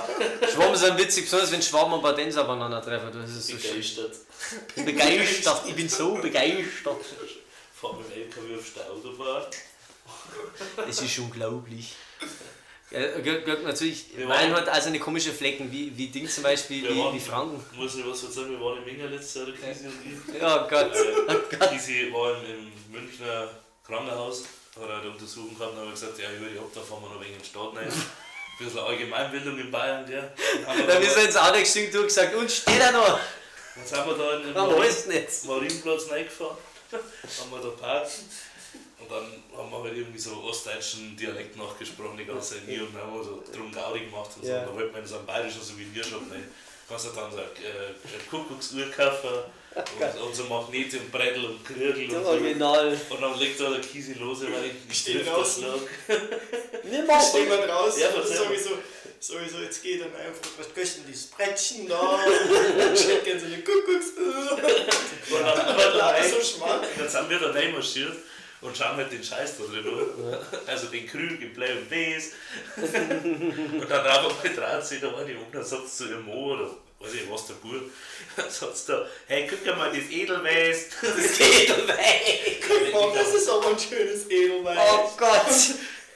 Schwaben sind witzig, besonders wenn Schwaben und Badenser aufeinandertreffen. Das ist so schön. Begeistert. Ich bin begeistert, ich bin so begeistert. Fahren mit dem LKW auf der Autobahn. Das ist unglaublich. Ja, natürlich, waren- hat also eine komische Flecken, wie, wie Ding zum Beispiel, wie, waren- wie Franken. Muss ich was erzählen? Wir waren in Minga letztes Jahr, der Kisi und ich. Ja Gott. Äh, Kisi war im Münchner Krankenhaus, hat er eine Untersuchung gehabt und hat gesagt, ja, über die ab, da fahren wir noch wegen den Staat rein. Ein bisschen Allgemeinbildung in Bayern, gell. Dann haben wir Da da- ins Auto du hast gesagt, und steht er noch? Dann sind wir da in den nicht? Marienplatz reingefahren, haben wir da parkt Und dann haben wir halt irgendwie so ostdeutschen Dialekt nachgesprochen, die ganze Zeit nie und dann haben wir so drum Gaudi gemacht und so. Ja. Und dann wollten wir in so einem bayerischen Souvenirshop rein. Kannst du dann so eine, äh, Kuckucksuhr kaufen und, und so Magnete und Brettel und Krügel Der und so. Original. Und dann liegt da der lose, weil ich draußen. das lag. Nimm mal Stehen wir draußen Ja, und sowieso, sowieso, jetzt geht dann einfach, was kostet denn dieses Brettchen da? Dann steht ganz so eine Kuckucksuhr. Und dann haben wir da so Schmarrn. dann sind wir da reinmarschiert und schauen halt den Scheiß da drin an. Also den Krügel, Play und Bass. und dann haben wir mal dran da war die dann sie zu ihrem Mo oder weiß ich was, der sagt sie da, hey, guck mal, das Edelweiß. Das Edelweiß. Guck mal, das ist aber ein schönes Edelweiß. Oh Gott.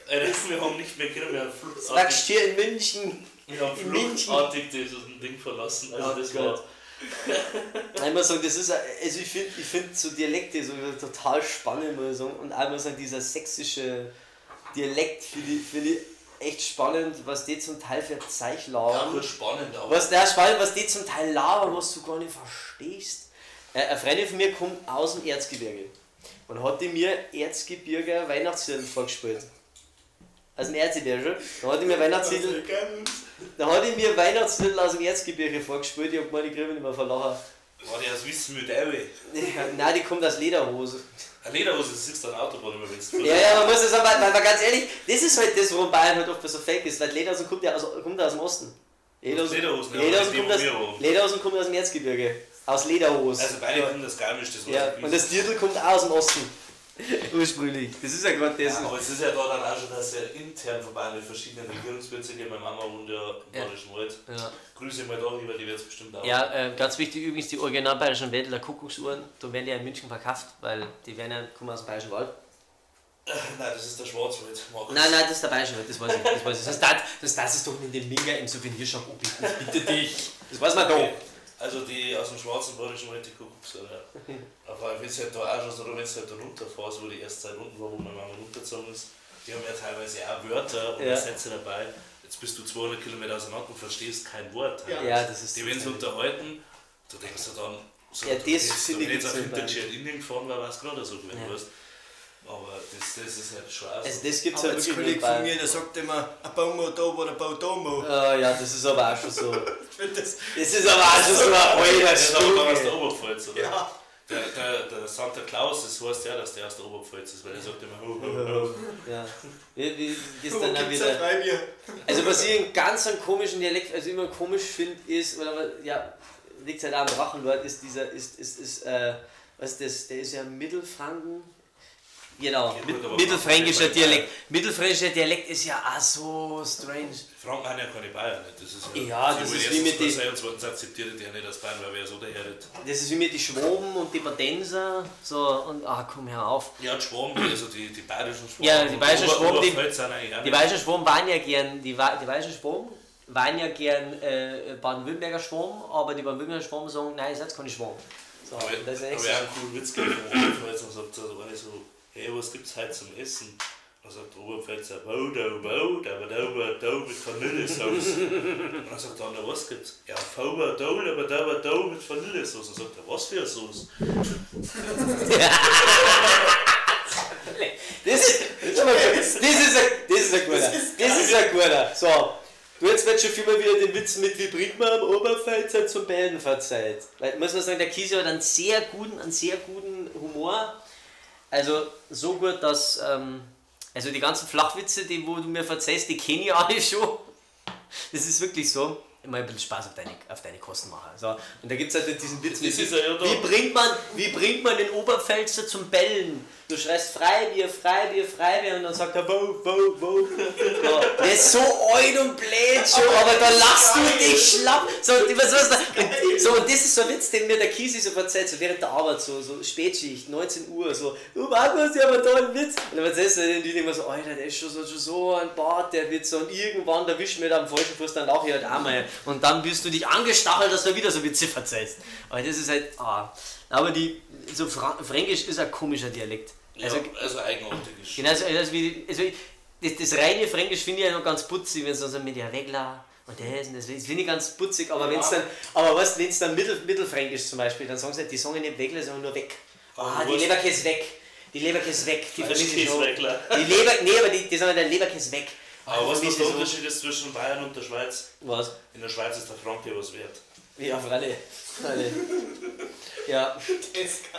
Alter, wir haben nicht mehr können, wir haben Das wächst fluchtartig, hier in München. wir haben in München. fluchtartig dieses Ding verlassen. Also Oh das Gott. war, Ich muss sagen, das ist, also ich finde ich find so Dialekte so total spannend, muss ich sagen. Und muss sagen, dieser sächsische Dialekt finde ich, find ich echt spannend, was die zum Teil für Zeich ja, labern. gut spannend, aber Was der spannend, was die zum Teil labern, was du gar nicht verstehst. Äh, eine Freundin von mir kommt aus dem Erzgebirge und hat die mir Erzgebirger Weihnachtslieder vorgespielt. Aus dem Erzgebirge. Da hat die mir Weihnachtslieder da hat ich mir Weihnachtslied aus dem Erzgebirge vorgespielt, ich hab gemeint, ich kriege mich nicht mehr verlachen. War die aus Wissen mit. Ja, Nein, die kommt aus Lederhose. Eine Lederhose, das ist dann Autobahn immer, wenn Ja, ja, man muss das aber, weil, weil ganz ehrlich, das ist halt das, warum Bayern halt oft so fake ist, weil Lederhosen kommt ja aus, kommt ja aus dem Osten. Lederhosen, Lederhosen, ja, Lederhosen, kommt aus. Lederhosen kommt aus dem Erzgebirge. Aus Lederhose. Also beide kommen das Garmisch, das ja, und das Dirndl kommt auch aus dem Osten. Ursprünglich. Das ist ja gerade das. Ja, aber es ist ja da dann auch schon, dass ja intern Bayern die verschiedenen Regierungsbezirke, meine Mama wohnt ja im Ja. Bayerischen Wald. Ja. Grüße mal darüber, die wird es bestimmt auch. Ja, äh, ganz wichtig übrigens die original bayerischen Wäldler Kuckucksuhren, da werden die ja in München verkauft, weil die werden ja, kommen aus dem Bayerischen Wald. Äh, Nein, das ist der Schwarzwald. Markus. Nein, nein, das ist der Bayerische Wald, das weiß ich. Das weiß ich. Darf, das darf es doch in den Minga im Souvenirshop. Ich bitte dich. Das weiß man doch. Also die aus dem schwarzen Wald, die guckst du ja. Aber wenn es halt da auch schon so, wenn du halt da runterfährst, wo die erste Zeit unten war, wo meine Mama runtergezogen ist, die haben ja teilweise auch Wörter und Ja. Sätze dabei. Jetzt bist du 200 Kilometer auseinander und verstehst kein Wort. Ja. Ja, das ist. Die, wenn sie unterhalten, du denkst du dann, so, Ja, du das jetzt, finde ich wenn jetzt auf. Hintertier in Indien gefahren war, war es gerade so gewesen, Ja. weißt Aber das, das ist halt schon. Also, das gibt es ja jetzt wirklich Kollege nur von bei. mir, der sagt immer, ein Baumo da oder Bau da mo. Äh, ja, das ist aber auch schon so. Das, Das ist aber auch schon so ein alter der ist aber aus der. Oberpfalz, oder? ja, Der, der, der Santa Claus, das heißt ja, dass der aus der Oberpfalz ist, weil der sagt immer ho, ho, ho. Ja. Wie, wie ist wo dann auch ein wieder. Also, was ich einen ganz einen komischen Dialekt, also immer komisch finde, ist, oder ja, liegt halt auch am Drachenlord, ist dieser, ist, ist, ist, äh, was ist das, der ist ja Mittelfranken. Genau, Ja, gut, mittelfränkischer Dialekt. Mittelfränkischer Dialekt ist ja auch so strange. Franken haben ja keine Bayern nicht. Das ist ja, Ja, das ist wie mit sein und zweitens akzeptiert die ja nicht als Bayern, weil wir so daherredet. Das ist wie mit die Schwaben und die Badenser, so, und, ah, komm, hör auf. Ja, die Schwaben, also die, die bayerischen Schwaben. Ja, die bayerischen Schwaben, die- Die bayerischen Schwaben waren ja gern, die, die bayerischen Schwaben waren ja gern äh, Baden-Württemberger Schwaben, aber die Baden-Württemberger Schwaben sagen, nein, ihr seid keine Schwaben. So, Aber das ist ja einen coolen Witz Oberpfälzer und sagt so, wenn ich so, hey, was gibt's heute zum Essen? Dann sagt der Oberpfälzer, bau, dau, bau, da, da, da, da, mit Vanillesauce. Und dann sagt der andere, was gibt's? Ja, Fauber, dau, aber da, da, da, mit Vanillesauce. Und sagt er, was für eine Sauce? Das ist, das ist ein, das ist ein guter. Das ist ein guter. So, du jetzt wird schon viel mal wieder den Witz mit, wie bringt man am Oberpfälzer zum Bellen verzeiht. Weil, muss man sagen, der Kiesi hat einen sehr guten, einen sehr guten Humor. Also, so gut, dass, ähm, also die ganzen Flachwitze, die wo du mir verzeihst, die kenne ich alle schon. Das ist wirklich so. Immer ein bisschen Spaß auf deine, auf deine Kosten machen. So. Und da gibt es halt diesen Witz da. wie bringt man, wie bringt man den Oberpfälzer zum Bellen? Du schreist Freibier, Freibier, Freibier und dann sagt er, wo, wo, wo. So, der ist so alt und blöd schon, aber da lachst du dich schlapp. So, und, was, was, und, so, und das ist so ein Witz, den mir der Kisi so verzeiht, so während der Arbeit, so, so Spätschicht, 19 Uhr, so, du Markus, ja aber da einen Witz. Und dann erzählst du den immer so, Alter, der ist schon so, schon so ein Bart, der Witz. Und irgendwann, da wischt mir da am falschen Fuß, dann lache ich halt einmal. Und dann bist du dich angestachelt, dass du wieder so Witze verzeihst. Aber das ist halt, ah. Aber die, so Fra Fränkisch ist ein komischer Dialekt. Also, ja, also eigenartig ist. Genau, also, also, wie, also das, das reine Fränkisch finde ich ja noch ganz putzig, wenn es so mit der Wegler und das und das, das finde ich ganz putzig, aber wenn es dann, aber was, wenn es dann Mittel, Mittelfränkisch zum Beispiel, dann sagen sie, halt, die sagen nicht Wegler, sondern nur weg. Aber Ah, die Leberkäse weg. Die Leberkäse weg, die vermisse ich schon. Die Leber, nee, aber die, die sagen der Leberkäse weg. Aber was Vermisse ist der so. Unterschied ist zwischen Bayern und der Schweiz? Was? In der Schweiz ist der Franke was wert. Ja, für alle. Für alle. Ja.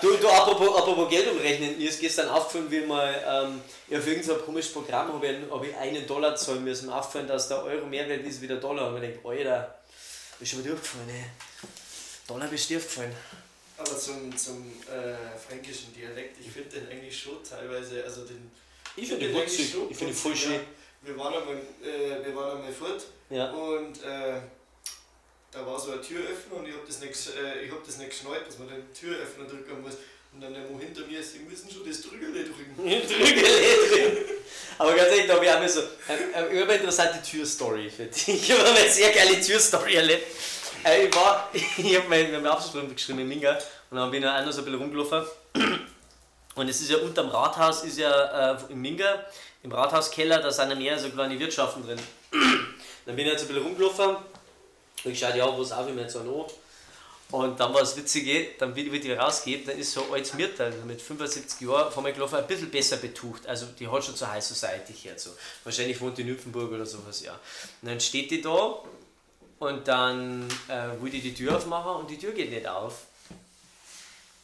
Du, du apropos, apropos Geld umrechnen, mir ist gestern aufgefallen, wie mal, ähm, ja, für irgendein so komisches Programm habe ich, hab ich einen Dollar zahlen müssen. Aufgefallen, dass der Euro mehr wert ist wie der Dollar. Und ich denke, Alter, ist schon mal durchgefallen, ey. Dollar bist du durchgefallen. Aber zum, zum äh, fränkischen Dialekt, ich finde den eigentlich schon teilweise, also den. Ich finde den den schon Ich finde ihn putzig, voll schön. ja. Wir waren einmal, äh, wir waren einmal fort Ja. und äh, da war so eine Türöffner und ich habe das, nicht, äh, ich hab das nicht geschnallt, dass man den Türöffner drücken muss. Und dann der Mo hinter mir, sie müssen schon das Drügele drücken. Drückele drin. Aber ganz ehrlich, da habe ich auch mal so eine, eine überinteressante Türstory für dich. Ich habe eine sehr geile Türstory erlebt. Äh, Ich war, ich habe meinen mein Abschlussprüfung geschrieben in Minga und dann bin ich auch noch so ein bisschen rumgelaufen. Und es ist ja unterm Rathaus, ist ja äh, in Minga, im Rathauskeller, da sind mehr so kleine Wirtschaften drin. Dann bin ich jetzt ein bisschen rumgelaufen und ich schaue, ja, wo ist auch immer so an und dann war das Witzige, dann wie wie die rausgeht, dann ist so ein altes Mirtal mit 75 Jahren von mir gelaufen, ein bisschen besser betucht. Also die hat schon zur High Society gehört. So. Wahrscheinlich wohnt die in Nymphenburg oder sowas, ja. Und dann steht die da und dann äh, will die die Tür aufmachen und die Tür geht nicht auf.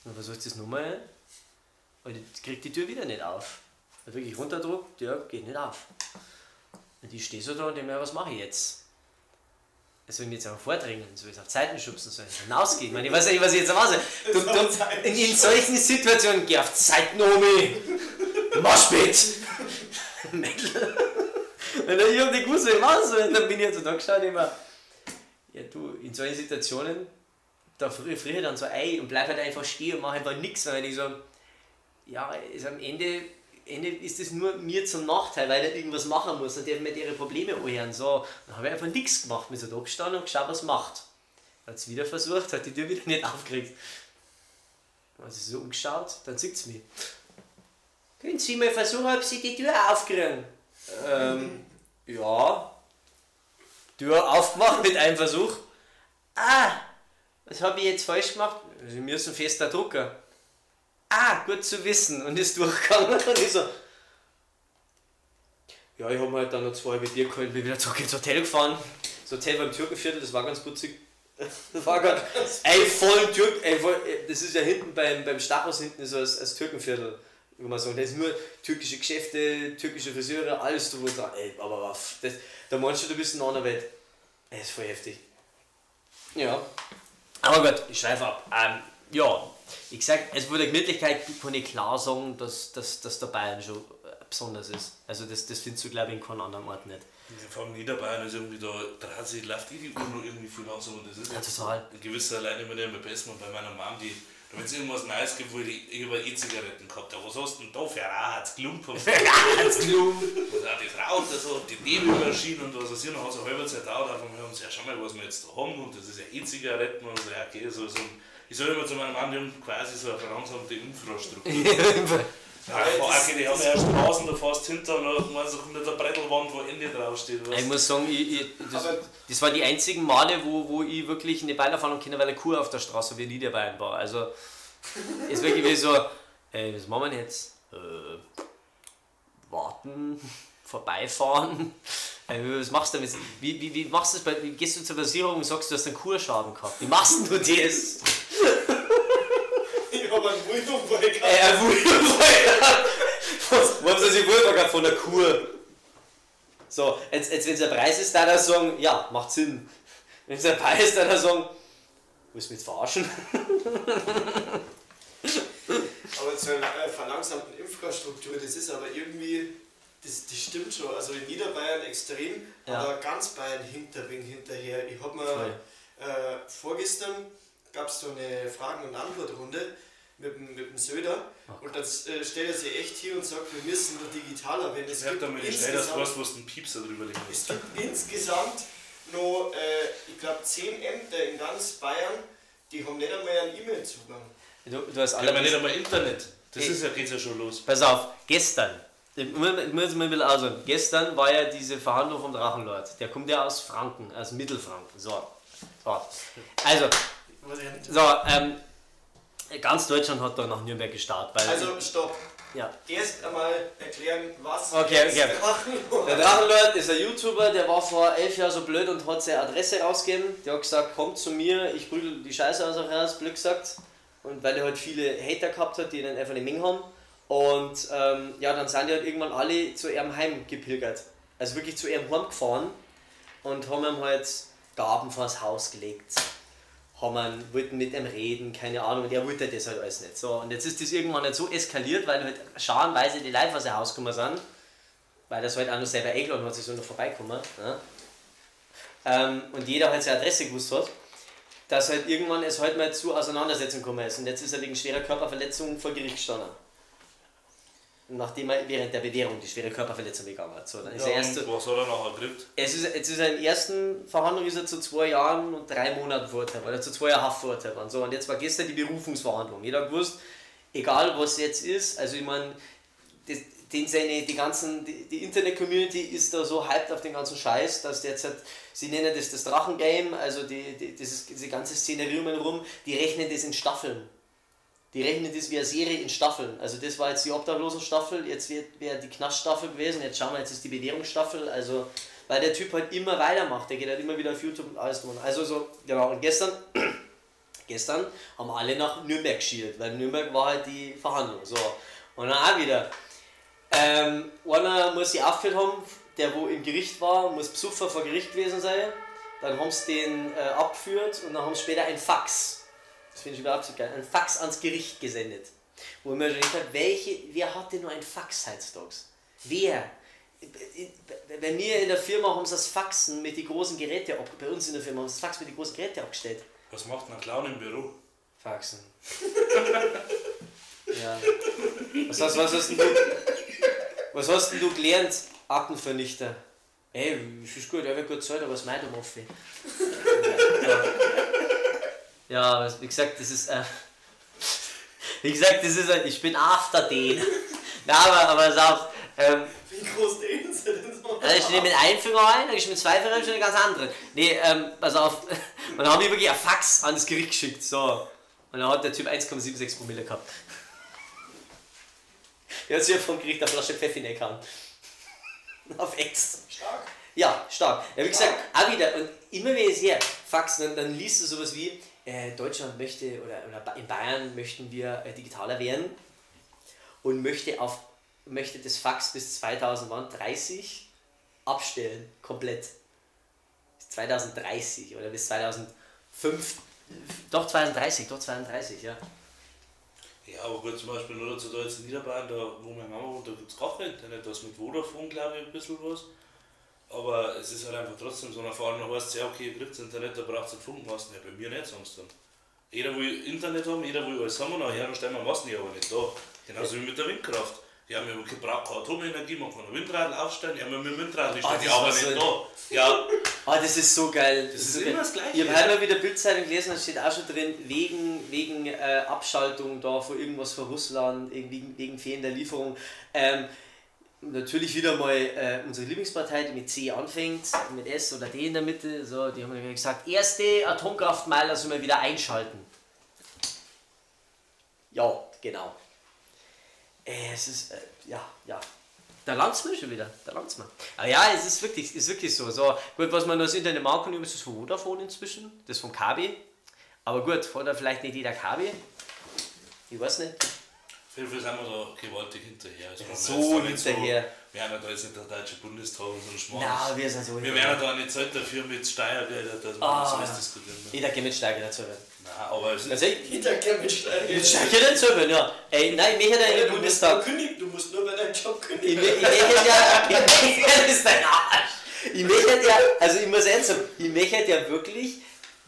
Dann versucht sie es nochmal und kriegt die Tür wieder nicht auf. Dann wirklich runterdruckt, die Tür geht nicht auf. Und ich stehe so da und denke mir, was mache ich jetzt? soll ich mich jetzt aber vordringen, soll ich es auf Zeiten schubsen, soll ich es hinausgehen? Ich, meine, ich weiß nicht, was ich jetzt mache. Du, du, in, in solchen Situationen, geh auf Zeiten, Omi! Mach mit! Mädel. Und ich hab nicht gewusst, was ich machen soll. Dann bin ich jetzt so da geschaut immer, ja du, in solchen Situationen, da friere frier ich dann so ein und bleib halt einfach stehen und mache einfach nichts, weil ich so, ja, ist am Ende, Ende ist es nur mir zum Nachteil, weil er irgendwas machen muss und der mir ihre Probleme anhören. So, dann habe ich einfach nichts gemacht, mir so da gestanden und geschaut, was macht. Hat es wieder versucht, hat die Tür wieder nicht aufgekriegt. Hat sie so umgeschaut, dann sieht sie mich. Können Sie mal versuchen, ob Sie die Tür aufkriegen? Ähm, ja. Tür aufgemacht mit einem Versuch. Ah, was habe ich jetzt falsch gemacht? Sie müssen fester drucken. Ah, gut zu wissen. Und ist durchgegangen. Und ich so. Ja, ich habe mir halt dann noch zwei Bier geholt, bin wieder zurück ins Hotel gefahren. Das Hotel beim Türkenviertel, das war ganz putzig. Das war ganz. Ey, voll Türk. Ey, voll, das ist ja hinten beim, beim Stachus hinten so als, als Türkenviertel. Kann man sagen. Da ist nur türkische Geschäfte, türkische Friseure, alles drum und dran. Ey, aber was, das, da meinst du, du bist in einer Welt. Ey, ist voll heftig. Ja. Aber gut, ich schreibe ab. Ähm, ja, ich sag, es wurde Gemütlichkeit kann ich klar sagen, dass, dass, dass der Bayern schon äh, besonders ist. Also das, das findest du glaube ich in keinem anderen Ort nicht. Vor allem Niederbayern ist irgendwie da, da hat sich, läuft eh die Uhr noch irgendwie viel langsam und das ist Ja, total. ein gewisser alleine mit dem besten und bei meiner Mom, die, wenn es irgendwas Neues gibt, wo ich ich über E-Zigaretten gehabt habe, was hast du denn da für ein Rauchheitsklump? Was hat das Rauch, so, die Nebelmaschine und was weiß ich, noch hat es eine halbe Zeit einmal haben sie ja schon mal, was wir jetzt da haben und das ist ja E-Zigaretten und so, ja okay, so, so ein, ich sage immer zu meinem Mann, die haben quasi so eine verlangsamte Infrastruktur. Ja, okay, die haben ja Straßen, da fährst hinter und dann meinst du, kommt nicht eine Brettelwand, wo Ende draufsteht. Ich Was? muss sagen, ich, ich, das, das waren die einzigen Male, wo, wo ich wirklich eine Beilerfahrung kenne, weil eine Kuh auf der Straße wie Niederbayern war. Also ist wirklich wie so, ey, was machen wir jetzt? Äh, warten, vorbeifahren. Ey, was machst du damit? Wie, wie, wie machst du das bei, wie gehst du zur Versicherung und sagst, du hast einen Kurschaden gehabt? Wie machst du das? Ich habe einen Wulfenball gehabt. Ey, ein Wulverg. Was, wo haben sie Wulverg gehabt von der Kur? So, jetzt, jetzt wenn es der Preis ist, dann sagen, ja, macht Sinn. Wenn es der Preis ist, dann sagen, willst du mich jetzt verarschen? Aber zur äh, verlangsamten Infrastruktur, das ist aber irgendwie, das, das stimmt schon. Also in Niederbayern extrem, Ja. aber ganz Bayern hinterwing hinterher. Ich habe mir äh, vorgestern gab es so eine Fragen- und Antwortrunde mit, dem- mit dem Söder Oh und dann äh, stellt er sich echt hier und sagt, wir müssen nur digitaler werden. Es Ich hab gibt da mal schnell das insgesamt- weißt, wo du einen Piepser drüber legen es gibt insgesamt noch, äh, ich glaube, zehn Ämter in ganz Bayern, die haben nicht einmal einen E-Mail-Zugang. Du, du hast alle. nicht einmal Internet. Das Ey. ist ja, geht's ja schon los. Pass auf, gestern. Ich muss mal ein bisschen ausholen. Gestern war ja diese Verhandlung vom Drachenlord. Der kommt ja aus Franken, aus Mittelfranken. So. so. Also, Was so, ähm, ganz Deutschland hat da nach Nürnberg gestartet. Weil Also stopp. Ja. erst einmal erklären, was Okay, okay. Drachenlord- Der Drachenlord ist ein YouTuber, der war vor elf Jahren so blöd und hat seine Adresse rausgegeben. Der hat gesagt, kommt zu mir, ich prügel die Scheiße aus euch raus, blöd gesagt. Und weil er halt viele Hater gehabt hat, die dann einfach nicht mehr haben. Und ähm, ja, dann sind die halt irgendwann alle zu ihrem Heim gepilgert. Also wirklich zu ihrem Heim gefahren und haben ihm halt Gaben vors Haus gelegt. Haben wollten mit ihm reden, keine Ahnung, und er wollte das halt alles nicht. So, und jetzt ist das irgendwann nicht so eskaliert, weil halt scharenweise die Leute aus sein Haus gekommen sind weil das halt auch noch selber eingeladen hat, sich so noch vorbeikommen. Ne? Ähm, und jeder halt seine Adresse gewusst hat, dass halt irgendwann es halt mal zu Auseinandersetzungen gekommen ist. Und jetzt ist er wegen schwerer Körperverletzung vor Gericht gestanden. Nachdem er während der Bewährung die schwere Körperverletzung begangen hat. So, dann ist Ja, er erst, und was hat er nachher gekriegt? es ist, jetzt ist er in ersten Verhandlung ist er zu zwei Jahren und drei Monaten verurteilt worden, oder zu zwei Jahren Haft verurteilt worden. So, und jetzt war gestern die Berufungsverhandlung. Jeder hat gewusst, egal was jetzt ist, also ich meine, den seine, die ganzen, die, die Internet-Community ist da so hyped auf den ganzen Scheiß, dass jetzt halt, sie nennen das das Drachengame, also die, die, dieses, diese ganze Szenerie um rum, die rechnen das in Staffeln. Die rechnen das wie eine Serie in Staffeln. Also das war jetzt die Obdachlosen-Staffel, jetzt wäre die Knaststaffel gewesen, jetzt schauen wir, jetzt ist die Bewährungsstaffel, also weil der Typ halt immer weitermacht, der geht halt immer wieder auf YouTube und alles drum. Also so, genau, und gestern, gestern haben alle nach Nürnberg geschielt, weil Nürnberg war halt die Verhandlung. So. Und dann auch wieder. Ähm, einer muss sie aufgeführt haben, der wo im Gericht war, muss Psuffer vor Gericht gewesen sein. Dann haben sie den äh, abgeführt und dann haben sie später ein Fax, das finde ich überhaupt so geil, ein Fax ans Gericht gesendet. Wo ich mir schon gedacht habe, welche, wer hat denn nur ein Fax heutzutage? Wer? Bei mir in der Firma haben sie das Faxen mit den großen Geräten ab, bei uns in der Firma haben sie das Fax mit den großen Geräten abgestellt. Was macht ein Clown im Büro? Faxen. ja. Was hast, was, hast denn du, was hast denn du gelernt, Aktenvernichter? Ey, ist gut, er wird gut Zeit, aber es meint um offen. Ja, wie gesagt, das ist. Äh, wie gesagt, das ist. Ich bin after den. Na, aber, aber es ist auch. Ähm, Wie groß den sie denn so? also ich nehme mit einem Finger rein, dann ich mit zwei Fingern schon eine ganz andere. Nee, ähm, pass auf. Und dann habe ich wirklich ein Fax an das Gericht geschickt. So. Und dann hat der Typ 1,76 Promille gehabt. Der hat sich ja vom Gericht eine Flasche Pfeffi gehauen. Auf Ex. Stark. Ja, stark. Ja, wie gesagt, auch wieder, und immer wenn ich es her, Fax, dann, dann liest du sowas wie, äh, Deutschland möchte, oder, in Bayern möchten wir äh, digitaler werden und möchte, auf, möchte das Fax bis 2030 abstellen, komplett. Bis 2030 oder bis 2005, doch 2030, doch 2030, ja. Ja, aber gut, zum Beispiel nur dazu da Niederbayern, da wo meine Mama wohnt, da gibt es gar kein Internet, da ist mit Vodafone, glaube ich, ein bisschen was. Aber es ist halt einfach trotzdem so, vor allem, da heißt ja, okay, ihr kriegt Internet, da braucht es einen Funkenmasten. Ja, bei mir nicht, sie dann. Jeder will Internet haben, jeder will alles haben, und nachher dann stellen wir Masten ja aber nicht da. Genauso wie mit der Windkraft. Die haben ja gebraucht keine Atomenergie, man kann ein Windrad aufstellen, ja, mit dem Windrad Ah, die das aber war nicht so- da. Ja, Ah, das ist so geil. Das, ist so immer geil. das Gleiche, Ich habe heute mal wieder Bildzeitung gelesen, da steht auch schon drin, wegen, wegen äh, Abschaltung da von irgendwas von Russland, wegen, wegen fehlender Lieferung. Ähm, natürlich wieder mal äh, unsere Lieblingspartei, die mit C anfängt, mit S oder D in der Mitte, so, die haben gesagt, erste Atomkraftmeiler sollen wir wieder einschalten. Ja, genau. Äh, es ist, äh, ja, ja. Da land's mir schon wieder, da land's mir. Aber ja, es ist wirklich, ist wirklich so. so. Gut, was man das Internet mag, kann ist das von Vodafone inzwischen, das vom KB. Aber gut, hat vielleicht nicht jeder KB. Ich weiß nicht. Fall sind wir da gewaltig hinterher. Also, so hinterher. So, wir haben ja da jetzt nicht der Deutsche Bundestag und so einen Schmarrn. Na, wir sind so Wir hinterher. werden da nicht Zeit dafür mit Steuergeldern, dass wir Ah, das ja. alles diskutieren. Ne? Jeder geht mit Steiger dazu werden. Nein, aber es ist. Also, ich, Hinter Chemiststein. mit Steiger dazu werden, ja. Ey, nein, ich möchte ja in den Du musst nur Bundestag. kündigen, du musst nur bei deinem Job Ich, kündigen. ich möchte ja, ich das ist dein Arsch. Ich möchte ja, also ich muss eins sagen, ich möchte ja wirklich,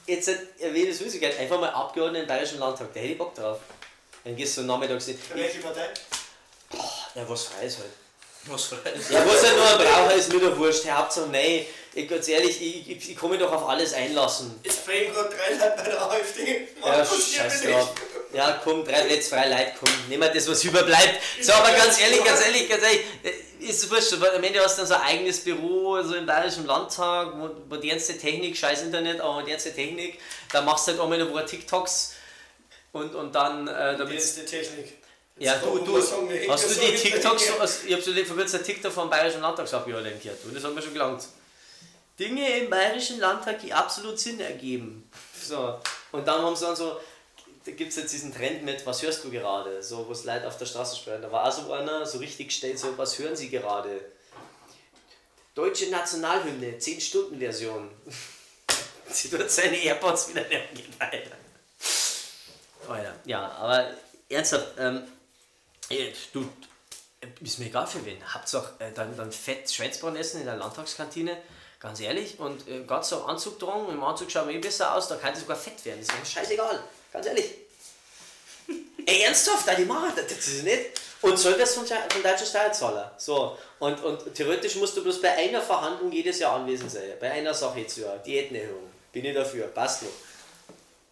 jetzt erwähne das Witzigkeit, einfach mal Abgeordneter im Bayerischen Landtag, da hätte ich Bock drauf. Dann gehst du nachmittags hin, Welche Partei? ja was freies halt. Was für ein Ja, was er nur ein braucht, ist mir doch wurscht. Herr Hauptsache, nein, ich, ganz ehrlich, ich, ich, ich kann mich doch auf alles einlassen. Es fehlen gerade drei Leute bei der AfD. Ja, Markus, hier scheiß drauf. Ja, komm, drei Plätze frei, Leute, komm, nehmen wir das, was überbleibt. So, aber ganz ehrlich, ganz ehrlich, ganz ehrlich, äh, ist wurscht, weil am Ende hast du dann so ein eigenes Büro, so im Bayerischen Landtag, mo- modernste Technik, scheiß Internet, aber modernste Technik, da machst du halt einmal eine Woche TikToks und, und dann, äh, Die damit letzte Technik. Ja, du, du, wir hast du die TikToks, ich hab so vor kurzem einen TikTok vom Bayerischen Landtagsabgeordneten gehört und das hat mir schon gelangt. Dinge im Bayerischen Landtag, die absolut Sinn ergeben. So. Und dann haben sie dann so, da gibt es jetzt diesen Trend mit, was hörst du gerade? So, wo es Leute auf der Straße sprechen. Da war auch so einer, so richtig gestellt, so, was hören sie gerade? Deutsche Nationalhymne, 10-Stunden-Version. sie tut seine AirPods wieder geht weiter. Alter, ja, aber ernsthaft, ähm, äh, du, ist mir egal für wen. Hauptsache äh, dann, dann fett Schweinsbraten essen in der Landtagskantine, ganz ehrlich, und äh, gerade so Anzug tragen, im Anzug schauen wir eh besser aus, da kann es sogar fett werden. Das ist mir scheißegal, ganz ehrlich. Ey, ernsthaft, da die machen das, das ist nicht. Und soll das von, von deutschen Steuerzahler. So. Und, und theoretisch musst du bloß bei einer Verhandlung jedes Jahr anwesend sein. Bei einer Sache jetzt ja, Diätenerhöhung. Bin ich dafür, passt noch.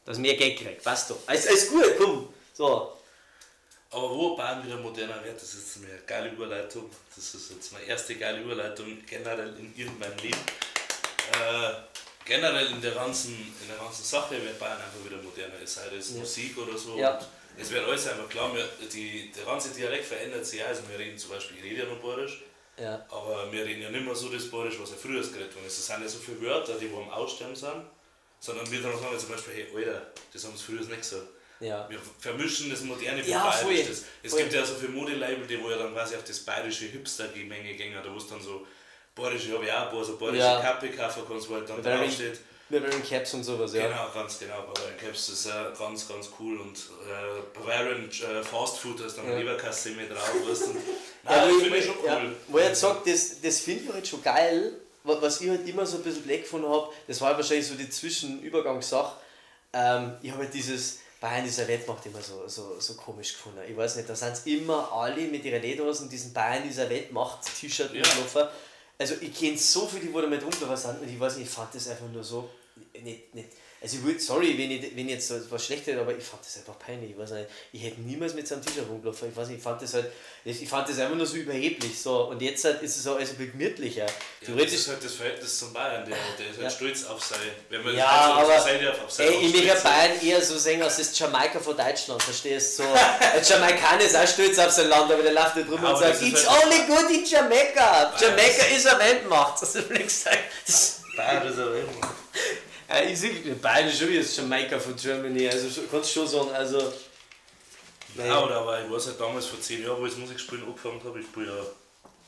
Dass mehr Geld kriegt, passt doch. Alles, alles gut, komm. So. Aber wo Bayern wieder moderner wird, das ist eine geile Überleitung. Das ist jetzt meine erste geile Überleitung generell in irgendeinem Leben. Äh, generell in der, ganzen, in der ganzen Sache wird Bayern einfach wieder moderner, sei es Musik oder so. Ja. Und es wird alles einfach klar, wir, die, der ganze Dialekt verändert sich. auch. Also wir reden zum Beispiel, ich rede ja noch Bayerisch, Ja. aber wir reden ja nicht mehr so das Bayerisch, was ja früher geredet wurde. Es sind ja so viele Wörter, die wo am Aussterben sind, sondern wir dann sagen zum Beispiel, hey Alter, das haben sie früher nicht gesagt. Ja. Wir vermischen das Moderne mit Ja, Bayerisch. voll. Das, es Voll. gibt ja so viele Modelabel, die wo ja dann quasi auf das bayerische Hipster-Gemenge gehen, da wo es dann so bayerische, habe ich auch ein paar so bayerische Ja. Kappe kaufen kannst, wo halt dann draufsteht. Mit den Caps und sowas, ja. Genau, ganz genau. Bavarian Caps ist äh, ganz, ganz cool und äh, Bavarian äh, Fast Food, da ist dann Ja. ja. Leberkasse mit drauf. Weißt. Ja, Nein, wo das finde ich schon ja, cool. Wo ich jetzt sagt, das, das finde ich halt schon geil, was ich halt immer so ein bisschen black gefunden habe, das war wahrscheinlich so die Zwischenübergangssache. Ähm, ich habe halt dieses Bayern dieser Welt macht immer so, so, so komisch gefunden. Ich weiß nicht, da sind immer alle mit ihren Lederhosen diesen Bayern dieser Welt macht T-Shirt Ja. Also ich kenne so viele, die wo damit rumgelaufen sind und ich weiß nicht, ich fand das einfach nur so nicht, nicht also ich würde, sorry, wenn ich, wenn ich jetzt so was schlecht hätte, aber ich fand das einfach peinlich. Ich weiß nicht, ich hätte niemals mit so einem T-Shirt rumgelaufen. Ich weiß nicht, ich fand das halt, ich fand das einfach nur so überheblich. So. Und jetzt halt ist es auch also ein bisschen gemütlicher. Ja, das ist halt das Verhältnis zum Bayern, der, der ist halt Ja. stolz auf sein. Wenn man Ja, also, aber so sein darf, auf sein ey, ich möchte. Bayern eher so sehen, als das Jamaika von Deutschland, verstehst du? So, ein Jamaikaner ist auch stolz auf sein Land, aber der läuft nicht rum und Aber sagt, it's halt- only good in Jamaica. Das- ist eine Weltmacht. Das ist nichts. Das- Bayern ist ein Weltmann. Ja, ich sehe, ist schon wie das Jamaika von Germany, also kannst du schon sagen, also... Ja, oder aber ich weiß halt damals vor zehn Jahren, wo ich das Musikspielen angefangen habe, ich spiele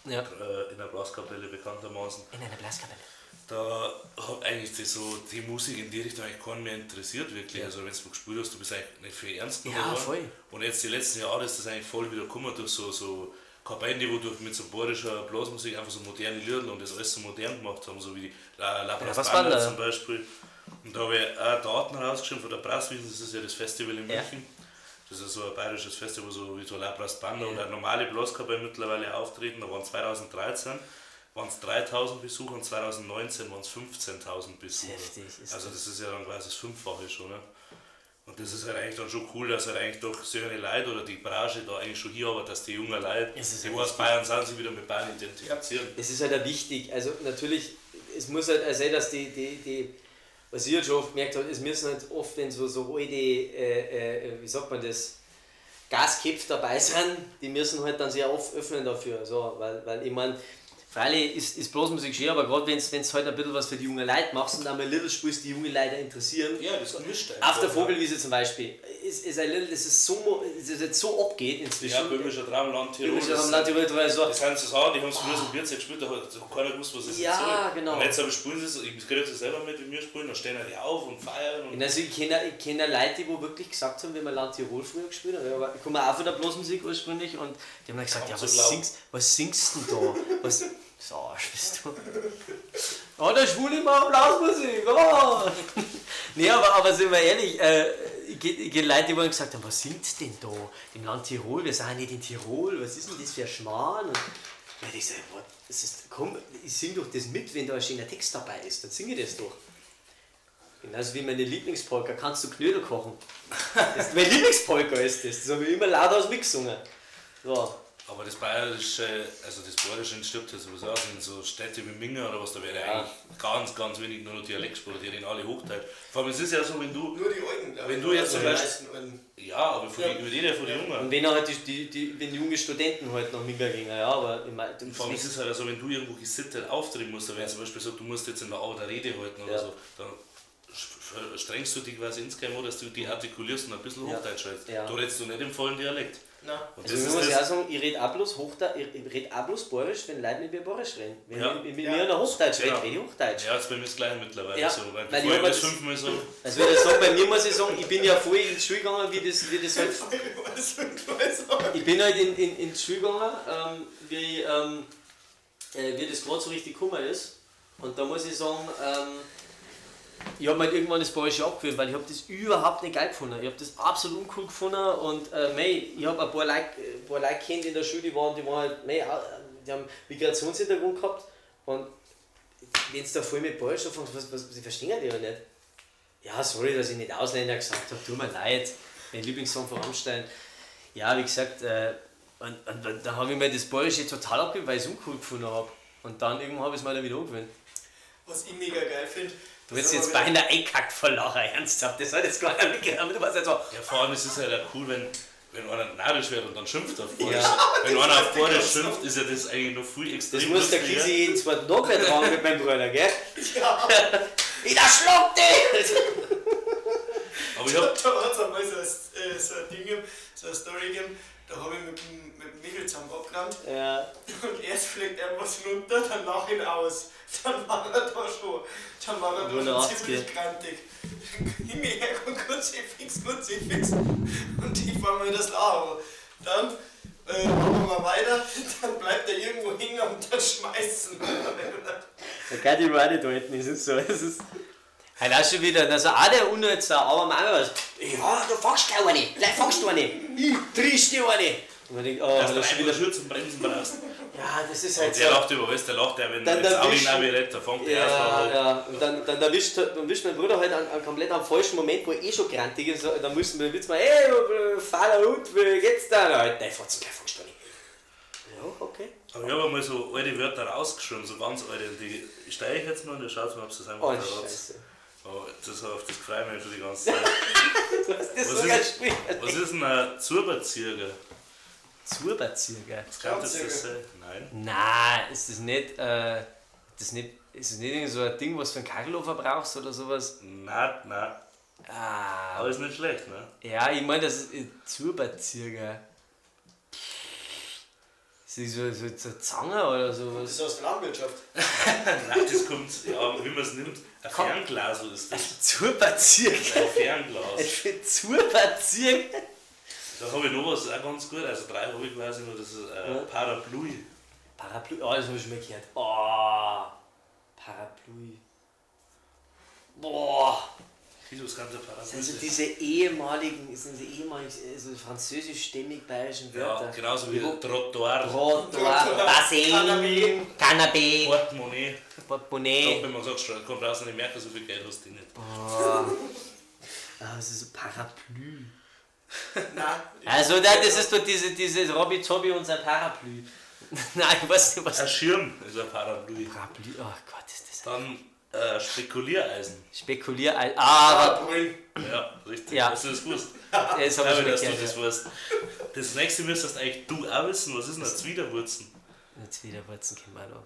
ja Ja. äh, in der Blaskapelle bekanntermaßen. In einer Blaskapelle. Da hat eigentlich die, so, die Musik in die Richtung eigentlich keinen mehr interessiert, wirklich. Also, wenn du gespielt hast, du bist eigentlich nicht viel ernst genommen Ja, voll. Und jetzt die letzten Jahre ist das eigentlich voll wieder gekommen durch so, so Kabinen, die wo durch mit so bayerischer Blasmusik einfach so moderne Lieder und das alles so modern gemacht haben, so wie die La, La was Banda zum Beispiel. Und da habe ich auch Daten rausgeschrieben von der Brasswiesen, das ist ja das Festival in Ja. München. Das ist so ein bayerisches Festival, so wie so La Brass Banda und eine normale Blaskapelle mittlerweile auftreten. Da waren 2013 waren es 3000 Besucher und 2019 waren es 15.000 Besucher. Heftig also das ist ja dann quasi das Fünffache schon. Ne? Und das ist halt eigentlich dann schon cool, dass halt eigentlich doch solche Leute oder die Branche da eigentlich schon hier aber, dass die jungen Leute, die wo aus Bayern sind, sich wieder mit Bayern identifizieren. Es ist halt auch wichtig, also natürlich, es muss halt auch sein, dass die, die, die was ich halt schon oft gemerkt habe, es müssen halt oft, wenn so, so alte, äh, äh, wie sagt man das, Gasköpfe dabei sind, die müssen halt dann sehr oft öffnen dafür, so, weil, weil ich meine, freilich ist, ist Blasmusik schön, aber gerade wenn es halt ein bisschen was für die jungen Leute machst und einmal Little spielst, die junge Leute interessieren, Ja, das gemischt auf der Vogelwiese zum Beispiel, ist, ist ein Little, das ist so, das ist so abgeht inzwischen. Ja, böhmischer Traumland, Tirol. Böhmischer das Traumland, Tirol, Tirol, so. Das sind so Sachen, die haben es früher so Bierzeit gespielt, da hat keiner gewusst, was das Ja, jetzt soll. genau. Und jetzt aber spielen sie es, ich kriege das selber mit, wie wir spielen, dann stehen die auf und feiern. Und also ich kenne, ich kenne Leute, die wo wirklich gesagt haben, wenn wir Land Tirol früher gespielt haben, aber ich komme auch von der Blasmusik ursprünglich und die haben dann gesagt, ja, was singst, was singst denn da? Was, so Arsch bist du. Oh, der Schwule macht Blasmusik, oh. nee, aber, aber sind wir ehrlich, äh, ich ich kenn Leute, die wo gesagt haben, was singt denn da im Land Tirol? Wir sind ja nicht in Tirol, was ist denn das für ein Schmarrn? Und ich hab gesagt, boah, das ist, komm, ich sing doch das mit, wenn da ein schöner Text dabei ist, dann singe ich das doch. Genauso wie meine Lieblingspolka, kannst du Knödel kochen? Das ist meine Lieblingspolka ist das, das habe ich immer laut aus mitgesungen. So. Aber das Bayerische, also das Bayerische stirbt ja sowieso aus in so Städte wie Minga oder was, da wäre Ja. eigentlich ganz, ganz wenig nur noch Dialektsprache, die reden alle Hochdeutsch. Vor allem, es ist ja so, wenn du, Nur die Alten, glaub Wenn du jetzt zum die Beispiel- ja, aber von Ja. den, wir reden ja von den Und Jungen. wenn halt die, die, die, wenn junge Studenten halt nach Minga gehen, ja, aber ich mein, du Vor allem ist es halt so, wenn du irgendwo gesittet auftreten musst, wenn zum Beispiel sagt, du musst jetzt in der Arbeit eine Rede halten oder Ja. so, dann strengst du dich quasi insgeheim an, dass du die artikulierst und ein bisschen Ja. Hochdeutsch redest. Ja. Da redest du nicht im vollen Dialekt. Nein. Und Also das ich ist muss das, ja auch sagen, ich rede auch bloß Hochdeutsch, ich, ich rede auch bloß Bayerisch, wenn Leute mit mir Bayerisch reden. Wenn Ja. ich mit Ja. mir noch Hochdeutsch Ja. rede, rede ich Hochdeutsch. ja, jetzt bei mir ist gleich mittlerweile Ja. so. Weil bevor ich das das- fünfmal so, Also wenn ich sage, bei mir muss ich sagen, ich bin ja voll in die Schule gegangen, wie das, wie das halt sagen? Ich bin halt in, in, in die Schule gegangen, ähm, wie, ähm, äh, wie das gerade so richtig gekommen ist. Und da muss ich sagen, ähm, ich habe mir halt irgendwann das Bayerische abgewöhnt, weil ich habe das überhaupt nicht geil gefunden. Ich habe das absolut uncool gefunden und äh, mei, ich habe ein paar Leute, äh, ein paar kennt in der Schule, die waren, die waren halt, mei, die haben Migrationshintergrund gehabt und wenn es da voll mit Bayerisch anfängt, was, was, sie verstehen die ja nicht. Ja, sorry, dass ich nicht Ausländer gesagt habe, tut mir leid. Mein Lieblingssong von Rammstein. Ja, wie gesagt, äh, und, und, und da habe ich mir das Bayerische total abgewöhnt, weil ich es uncool gefunden habe. Und dann irgendwann habe ich es mir wieder angewöhnt. Was ich mega geil finde. Du wirst jetzt beinahe einkackt vor Lacher, ernsthaft. Das hat jetzt gar nicht mitgenommen. aber Du warst jetzt so. ja, vor allem ist es halt auch cool, wenn, wenn einer narrisch wird und dann schimpft auf Bayerisch. Ja. Wenn einer auf Bayerisch schimpft, ist ja das eigentlich noch viel extrem Das muss der. Kisi jeden zweiten Tag mehr tragen mit meinem Bruder, gell? Ja, Wieder schluck dich! Aber ich hab, da hat es einmal so ein, äh, so ein Ding, so eine Story gegeben, da habe ich mit, dem- mit dem Michel zusammen abgerannt Ja. und erst fliegt er was runter, dann lach ihn aus. Dann war er da schon, dann war er da schon 80. ziemlich grantig. Hingeher und Kruzifix, Kruzifix und ich fange mir das Lachen. Dann äh, machen wir weiter, dann bleibt er irgendwo hängen und dann schmeißen. Da kann die Rade da hinten, ist es so. Es ist. Halt auch schon wieder, also auch der Unnützer, aber manchmal was. Ja, du fangst gleich eine, gleich fangst du eine. Ich trisch dir eine. Und man denkt, oh, dass das du ist wieder. Schuhe zum Bremsen brauchst. Ja, das ist halt Und so. der lacht über alles, der lacht ja, wenn Dann jetzt der Audi Wisch- Navi redet, da fängt der erst Ja, ja. Und dann, dann erwischt, dann erwischt mein Bruder halt an, an komplett am falschen Moment, wo er eh schon grantig ist. Dann müssen wir jetzt mal, hey, fahrer Hund, wie geht's da? Nein, der fährt gleich fangst du eine. Ja, okay. Aber ich habe einmal so alte Wörter rausgeschrieben, so ganz alte, und die steige ich jetzt mal und ihr schaut mal, ob sie es einfach Oh, verratet. Oh, das, auf das freue ich mich schon die ganze Zeit. Das Was sogar ist-. Was ist denn ein Zuberzirger? Zuberzirger. Was kann das das sein? Nein. Nein, ist das nicht, äh, das nicht, ist das nicht so ein Ding, was du für einen Kagelofer brauchst oder sowas? Nein, nein. Ah, Aber ist nicht schlecht, ne? ja, ich meine, das ist äh, Zuberzirger. Ist das so, so, so eine Zange oder Das sowas? ist aus der Landwirtschaft. Nein, das kommt, ja, wie man es nimmt. Ein. Fernglas ist das. Zuberzirger. Ein Fernglas. Für Zuberzirger. Da habe ich noch was auch ganz gut. Also drei habe ich quasi noch, das ist ein Ja. Parapluie. Parapluie, oh, das habe ich schon mal gehört. Oh, Parapluie. Boah, Wieso das ganze Parapluie? das sind so diese ehemaligen, sind diese ehemaligen, so französisch-stämmig-bayerischen ja, Wörter. genauso wie Trottoir, Trottoir, Bassin, Canapé. Canapé, Portemonnaie. Ich glaube, Portemonnaie. wenn man sagt, schon, komm raus und ich merke, so viel Geld hast du nicht. Ah, das ist so Parapluie. Nein. Also, da, das ist doch diese, diese Robby Zobby und sein Parapluie. Nein, ich weiß nicht, was. Ein Schirm ist ein Parapluie. Parapluie, oh Gott, ist das. Dann äh, Spekuliereisen. Spekulier. Ah, aber. Brüllen. Ja, richtig. Ja. Hast du das gewusst? Das habe ich Aber schon dass du das ja. weißt. Das nächste müsstest eigentlich du auch wissen. Was ist denn das Zwiderwurzen? Jetzt wieder Wurzen kennen wir noch.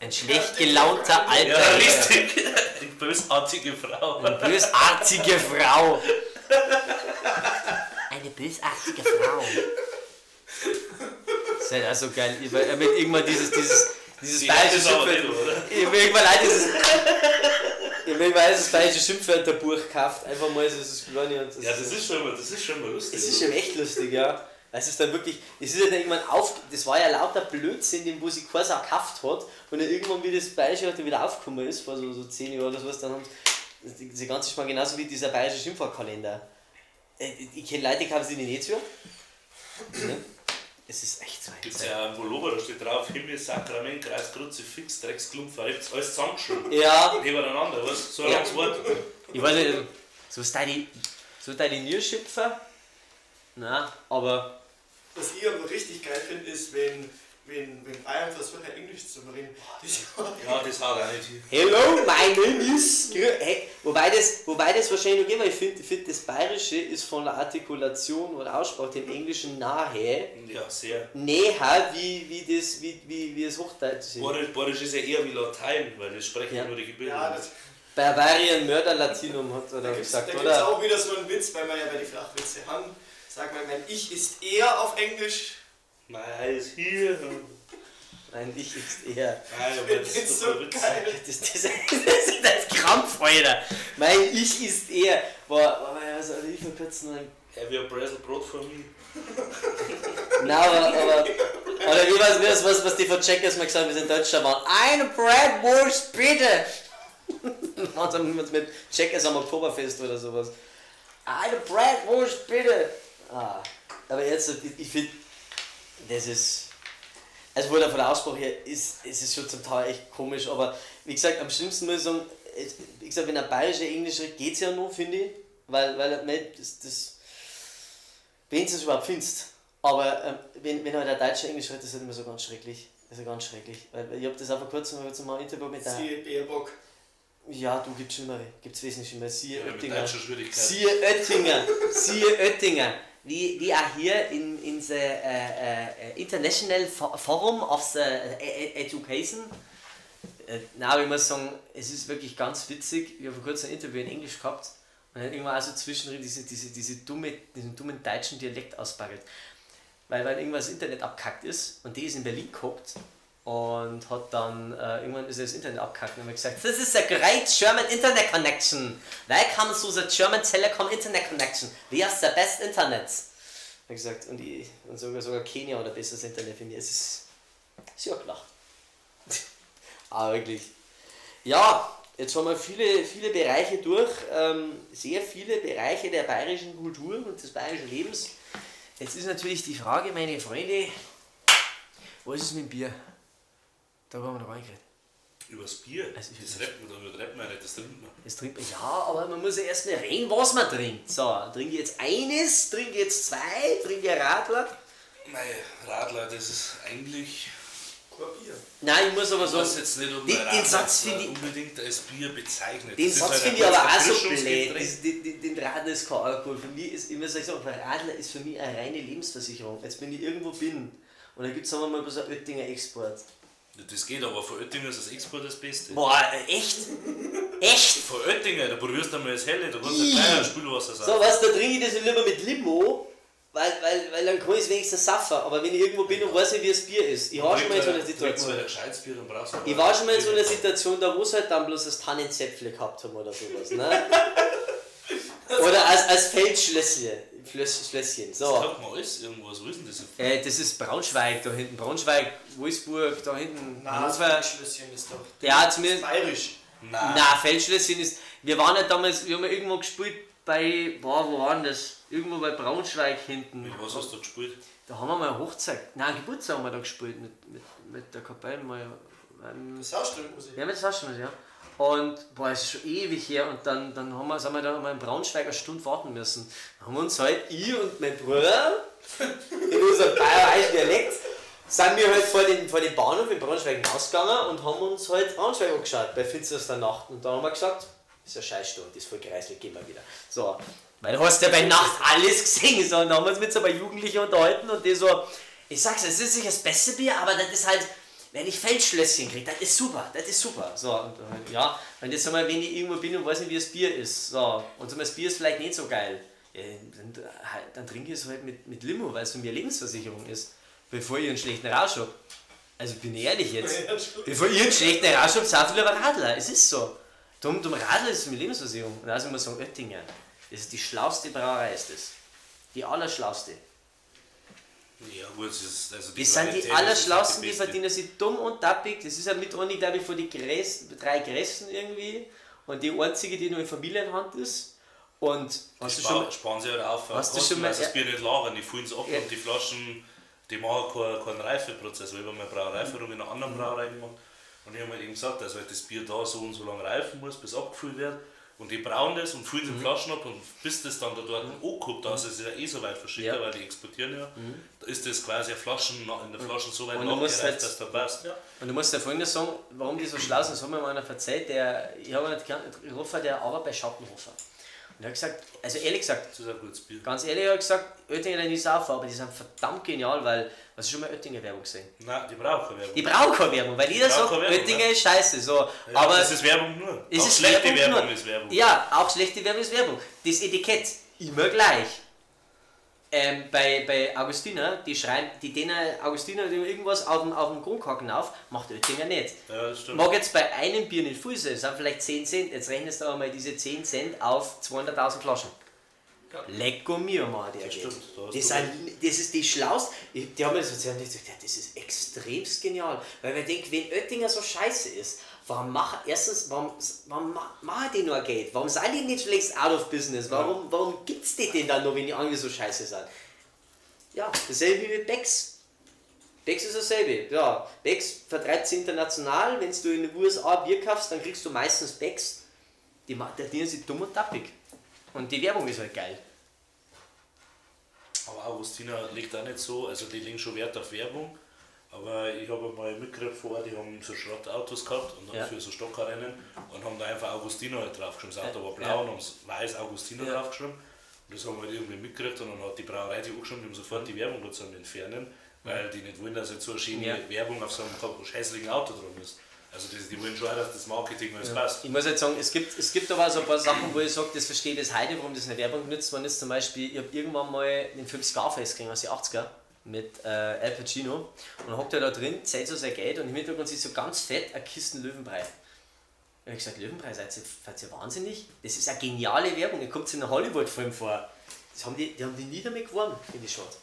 Ein schlecht gelaunter alter Ja, richtig. Die bösartige Frau. Eine bösartige Frau. Eine bösartige Frau. Das ist halt auch so geil. Ich er wird irgendwann dieses, dieses, dieses Die bayerische nicht, oder? Ich habe irgendwann auch dieses. Ich habe irgendwann dieses bayerische Schimpfwörterbuch gekauft. Einfach mal so das Kleine und das, Ja, das ist schon mal, das ist schon mal lustig. Es ist schon echt lustig, ja. Es ist dann wirklich, es ist ja dann irgendwann auf, das war ja lauter Blödsinn, den wo sie keiner auch gekauft hat. Und dann irgendwann, wie das Bayerische halt wieder aufgekommen ist, vor so, so 10 Jahren oder sowas, dann haben sie, diese ganze Schmarrn genauso wie dieser bayerische Schimpfwortkalender. Äh, Ich kenne Leute, die kaufen sie nicht zu. Es ist echt so Gibt es ein ja einen Pullover, da steht drauf Himmel, Sakrament, Kreuz, Kruzifix, Drecksklump, verrückt, alles zusammengeschrieben. Ja, Nebeneinander, was? So ein Ja. langes Wort. ich weiß nicht, so ist deine, so deine Nierschöpfer. Nein, aber was ich aber richtig geil finde, ist, wenn, wenn, wenn Bayern versucht, Englisch zu reden. Das, Ja, das hat auch nicht. Hello, my name is. Hey, wobei, das, wobei das wahrscheinlich okay, weil ich finde, find, das Bayerische ist von der Artikulation oder Aussprache dem Englischen nahe, Ja, sehr. näher wie, wie, das, wie, wie, wie das Hochdeutsche. Borisch, Borisch ist ja eher wie Latein, weil das sprechen Ja. nur die Gebildeten. ja, das, Barbarian Mörder Latinum hat da oder gibt es gesagt, auch oder? wieder so einen Witz, weil wir ja bei die Flachwitze haben. Sag mal, mein Ich ist eher auf Englisch. Nein, ist hier. Nein, ich ist eher. Nein, aber das ist so ein geil. Das, das, das, ist das Krampf, Alter. Mein Ich ist eher. Boah, boah, was hatte ich vor kurzem noch Have you a Bresel Brot for me? Nein, aber, aber oder wie was, wie was, was, die von Checkers mal gesagt haben, wir sind Deutscher waren. Eine Bratwurst, bitte! Und dann mit, mit Checkers am Oktoberfest oder sowas. Eine Bratwurst, bitte! Ah, aber jetzt, ich, ich finde, das ist. Also, von der, von der Aussprache her ist, ist es schon zum Teil echt komisch, aber wie gesagt, am schlimmsten muss ich sagen, wie gesagt, wenn er bayerische Englisch redet, geht es ja noch, finde ich, weil, weil nicht, das, das wenn du es überhaupt findest. Aber ähm, wenn, wenn halt der Deutsche Englisch redet, ist halt immer so ganz schrecklich. Also ganz schrecklich. Weil ich habe das auch vor kurzem hab jetzt mal ein Interview mit der. Sie Bärbock. Ja, du gibt's schlimmere. Gibt's wesentlich schlimmere. Siehe Ja, Oettinger. Siehe Oettinger. Siehe Oettinger. Wie, wie auch hier in, in the äh, äh, International Fo- Forum of the äh, äh, Education. Äh, na, ich muss sagen, es ist wirklich ganz witzig. Ich habe vor kurzem ein Interview in Englisch gehabt und dann irgendwann also zwischendrin diese, diese, diese dumme, diesen dummen deutschen Dialekt ausbaggelt. Weil, weil irgendwas Internet abkackt ist und die ist in Berlin geguckt und hat dann äh, irgendwann ist das Internet abkackt und hat gesagt, This is a great German Internet connection. Welcome to the German Telecom Internet connection. We have the best Internet. Hat gesagt, und, ich, und sogar, sogar Kenia oder besseres Internet für mich. Es ist, ist ja klar. Aber wirklich. Ja, jetzt haben wir viele, viele Bereiche durch, ähm, sehr viele Bereiche der bayerischen Kultur und des bayerischen Lebens. Jetzt ist natürlich die Frage, meine Freunde, wo ist mit dem Bier? Da haben wir noch reingeredet. Übers Bier? Also das man, rappt man nicht, das trinkt man. Das trinkt man, ja, aber man muss ja erst mal reden, was man trinkt. So, trinke ich jetzt eines, trinke jetzt zwei, trinke ein Radler. Mein Radler, das ist eigentlich. Kein Bier. Nein, ich muss aber sagen, weiß jetzt nicht, ob den- den Satz finde ich- unbedingt als Bier bezeichnet. Den Das Satz halt finde ich aber auch so blöd. Das, den, den, Radler ist kein Alkohol. Für mich ist, ich muss euch sagen, Radler ist für mich eine reine Lebensversicherung. Jetzt, wenn ich irgendwo bin und dann gibt es, wir mal, so einen Oettinger Export. Das geht aber von Oettinger ist das Export das Beste. Boah, echt? Echt? Von Oettinger, da probierst du einmal das Helle, da kannst du ein Spülwasser So, sagen. was, da trinke ich das lieber mit Limo, weil, weil, weil dann kann ich es wenigstens saffen. Aber wenn ich irgendwo bin und weiß nicht, wie das Bier ist, ich war schon mal in so einer Situation. ein gescheites Bier, dann brauchst du Ich war schon mal in so einer Situation, da wo sie halt dann bloß das Tannenzäpfle gehabt haben oder sowas. Ne? Oder als, als Feldschlösschen. Flöss- Schlösschen. So. Sag mal alles irgendwas, wo ist denn das? Äh, das ist Braunschweig da hinten. Braunschweig, Wolfsburg, da hinten. Na, das. Feldschlösschen ist doch. Ja, zumindest. Bayerisch. Nein. Na, Feldschlösschen ist. Wir waren ja damals, wir haben ja irgendwo gespielt bei. Boah, wo war denn das? Irgendwo bei Braunschweig hinten. Mit was hast du gespielt? Da haben wir mal eine Hochzeit. Nein, Geburtstag haben wir da gespielt mit, mit, mit der Kapelle mal. Ähm, Das Ausstellungsmusik. Ja, mit das hast du ja. Und boah, es ist schon ewig her und dann, dann haben wir, sind wir da mal in Braunschweig eine Stunde warten müssen. Dann haben wir uns halt, ich und mein Bruder, in unserem bayerischen Dialekt, sind wir halt vor den, vor den Bahnhof in Braunschweig rausgegangen und haben uns halt Braunschweig angeschaut bei finsterster Nacht. Und dann haben wir gesagt, ist eine Scheißstunde, das ist voll kreislich, gehen wir wieder. So, weil du hast ja bei Nacht alles gesehen. So, und dann haben wir uns mit so ein paar Jugendlichen unterhalten und die so, ich sag's, es ist nicht das beste Bier, aber das ist halt, wenn ich Feldschlösschen kriege, das ist super, das ist super. So, und, äh, ja, und jetzt einmal, wenn ich irgendwo bin und weiß nicht, wie das Bier ist, so, und so, das Bier ist vielleicht nicht so geil, ja, dann, halt, dann trinke ich es halt mit, mit Limo, weil es für mich eine Lebensversicherung ist, bevor ich einen schlechten Rausch habe. Also bin ich ehrlich jetzt. Bevor ihr einen schlechten Rausch habt, seid ihr lieber Radler. Es ist so. Dumm, dumm Radler ist für mich Lebensversicherung. Und also muss ich sagen, Oettinger. Das ist die schlauste Brauerei, ist das. Die allerschlauste. Ja, gut, es ist. Also Die sind die allerschlausten, die verdienen sich dumm und tappig. Das ist ja mit einer, glaube ich, von den größten, drei größten irgendwie. Und die einzige, die nur in Familienhand ist. Und hast du schon sparen, sparen sie halt auf. Hast du Kosten, schon mal- das. Bier nicht lagern, die füllen es ab Ja. und die Flaschen, die machen keinen, keinen Reifeprozess. Weil ich habe mal Brauereiführung in einer anderen Brauerei gemacht und ich habe mir eben gesagt, dass halt das Bier da so und so lange reifen muss, bis abgefüllt wird. Und die brauen das und füllen es in Flaschen ab und bis das dann da dort angeguckt, da ist es ja eh so weit verschickt, Ja. weil die exportieren ja, da ist das quasi Flaschen, in der Flaschen so weit Und nachgereift, halt- dass da passt. Und du musst dir folgendes sagen, warum die so schlau sind, das hat mir mal einer erzählt, der, ich habe einen getroffen, der arbeitet bei Schappenhofer. Und er hat gesagt, also ehrlich gesagt, Das ist ein gutes Bier. ganz ehrlich, er hat gesagt, Oettinger nicht saufen, aber die sind verdammt genial, weil, hast du schon mal Oettinger Werbung gesehen? Nein, die brauchen Werbung. Die brauchen keine Werbung, weil jeder sagt, Werbung, Oettinger ja. ist scheiße, so. Ja, aber das ist Werbung nur. es Auch ist schlechte Werbung, Werbung nur. ist Werbung. Ja, auch schlechte Werbung ist Werbung. Das Etikett, immer gleich. Ähm, bei, bei Augustiner, die schreiben, die denen Augustiner die irgendwas auf dem, auf dem Grundkacken auf, macht Oettinger nicht. Ja, das stimmt. Mag jetzt bei einem Bier nicht viel sein, es sind vielleicht 10 Cent. Jetzt rechnest du aber mal diese 10 Cent auf 200.000 Flaschen. Ja. Lecco mio, Mann, der Das geht. stimmt, da Das, sind, das ist die schlauste. Die haben mir das erzählt und ich gesagt, ja, das ist extremst genial. Weil man denkt, wenn Oettinger so scheiße ist, warum machen, erstens, warum, warum ma- machen die nur Geld? Warum sind die nicht längst out of business? Warum, warum gibt es die denn dann noch, wenn die andere so scheiße sind? Ja, dasselbe wie mit Becks. Becks ist dasselbe. Ja, Becks vertreibt sie international. Wenn du in den USA Bier kaufst, dann kriegst du meistens Becks. Die, dienen sie dumm und tappig. Und die Werbung ist halt geil. Aber Augustina legt auch nicht so, also die legen schon Wert auf Werbung. Aber ich habe mal mitgekriegt vorher, die haben so Schrottautos gehabt und dann Ja. für so Stockerrennen und haben da einfach Augustiner halt draufgeschrieben. Das Auto war blau Ja. und haben weiß Augustiner Ja. draufgeschrieben. Und das haben wir halt irgendwie mitgekriegt und dann hat die Brauerei die angeschrieben, die haben sofort die Werbung dazu entfernen, weil die nicht wollen, dass jetzt so eine schöne Ja. Werbung auf so einem hässlichen Auto drum ist. Also das, die wollen schon auch, dass das Marketing alles passt. Ich muss jetzt sagen, es gibt, es gibt aber so ein paar Sachen, wo ich sage, das verstehe ich bis heute, warum das in der Werbung genutzt worden ist. Zum Beispiel, ich habe irgendwann mal den Film Scarface gesehen aus den 80er mit äh, Al Pacino und hockt er da drin, zählt so sein Geld und im Hintergrund sieht so ganz fett eine Kisten Löwenbrei. Und ich gesagt, Löwenbrei, seid ihr, seid ihr wahnsinnig? Das ist eine geniale Werbung, ihr kommt in einem Hollywood-Film vor. Das haben die, die haben die nie damit gewonnen, in die Shot.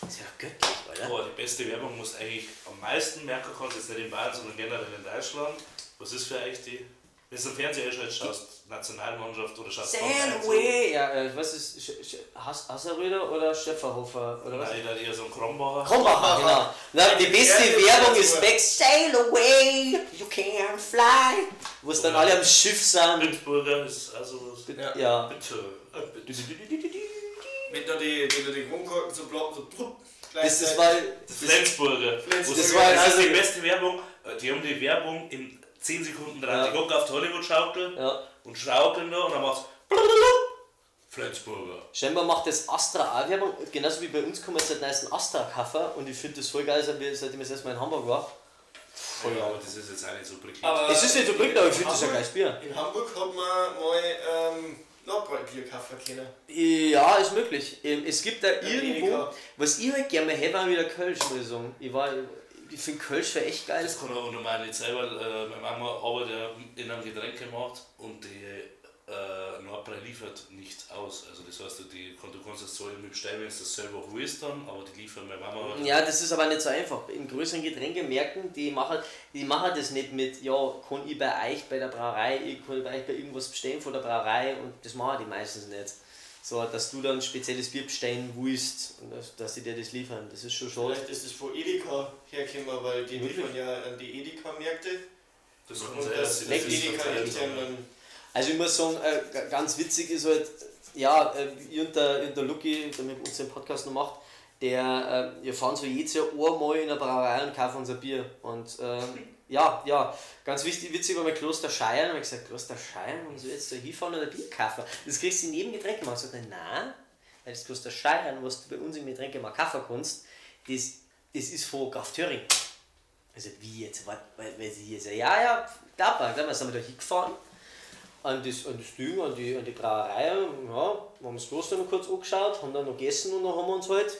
Das ist ja göttlich, oder? Aber die beste Werbung muss eigentlich am meisten merken kannst, jetzt nicht in Bayern, sondern generell in Deutschland. Was ist für euch die? Wenn du im Fernseher schaust, schaust Nationalmannschaft oder schaust away! Ja, äh, was ist Sch- Sch- Hass- Hasseröder oder Schäferhofer? Oder was? Nein, dann eher so ein Krombacher. Krombacher, genau. Na, die beste Werbung ist Back Sail away, you can fly. Wo es dann alle am Schiff sind. Bitburger ist also was. Ja. Ja. Bitte. äh, bitte. Wenn da die, wenn da die Kronkorken so blau, so trupp, Das, das war. Flensburger. Flensburger. Das, Das war also- ist die beste Werbung. Äh, Die haben die Werbung in 10 Sekunden dran. Ja. Die gucken auf die Hollywood-Schaukel Ja. und schaukeln da und dann macht's Flensburger. Scheinbar macht das Astra auch Werbung, genauso wie bei uns kommen jetzt halt neuesten Astra-Kaffer und ich finde das voll geil, seit wir- seitdem ich das erste Mal in Hamburg war. Voll Ja, geil. aber das ist jetzt auch nicht so prickelnd. Aber Es ist nicht so prickelnd, aber ich finde das ein in geiles Bier. Hamburg- In Hamburg hat man mal ähm, Nordbräu-Bier kaufen können. Ja, ist möglich. Ähm, Es gibt da irgendwo, Edeka. was ich halt gerne mal hätte, war wieder Kölsch, muss ich sagen. Ich, war, ich finde Kölsch wäre echt geil. Das kann auch normal nicht sein, weil äh, meine Mama arbeitet ja in einem Getränkemarkt und die äh, Nordbrei liefert nicht aus. Also das heißt, die, du kannst das so mit bestellen, wenn du das selber willst dann, aber die liefern meine Mama. Ja, das ist aber nicht so einfach. In größeren Getränkemärkten, die machen, die machen das nicht mit, ja, kann ich bei euch bei der Brauerei, ich kann bei euch bei irgendwas bestellen von der Brauerei und das machen die meistens nicht. So, dass du dann ein spezielles Bier bestellen willst und dass, dass sie dir das liefern. Das ist schon schade. Vielleicht ist es von Edeka hergekommen, weil die Wirklich? liefern ja an die Edeka-Märkte. Das Und sein, das, das Edeka dann Also ich muss sagen, äh, ganz witzig ist halt, ja, äh, ich und der, und der Lucky, der mit uns den Podcast noch macht, der, äh, wir fahren so jedes Jahr einmal in eine Brauerei und kaufen unser Bier. Und ähm, ja, ja, ganz wichtig, witzig war mein Kloster Scheiern, und ich gesagt, Kloster Scheiern, ich jetzt da hinfahren ein Bier kaufen? Das kriegst du in jedem Getränkemarkt. Ich sagte, nein, weil das Kloster Scheiern, was du bei uns im Getränkemarkt kaufen kannst, das, das ist von Graf Thüring. Also wie jetzt, weil, weil sie hier sagen, ja, ja, da, dann sind wir da hingefahren an das, an das Ding, an die, an die Brauerei, ja, haben das Kloster noch kurz angeschaut, haben dann noch gegessen und dann haben wir uns halt,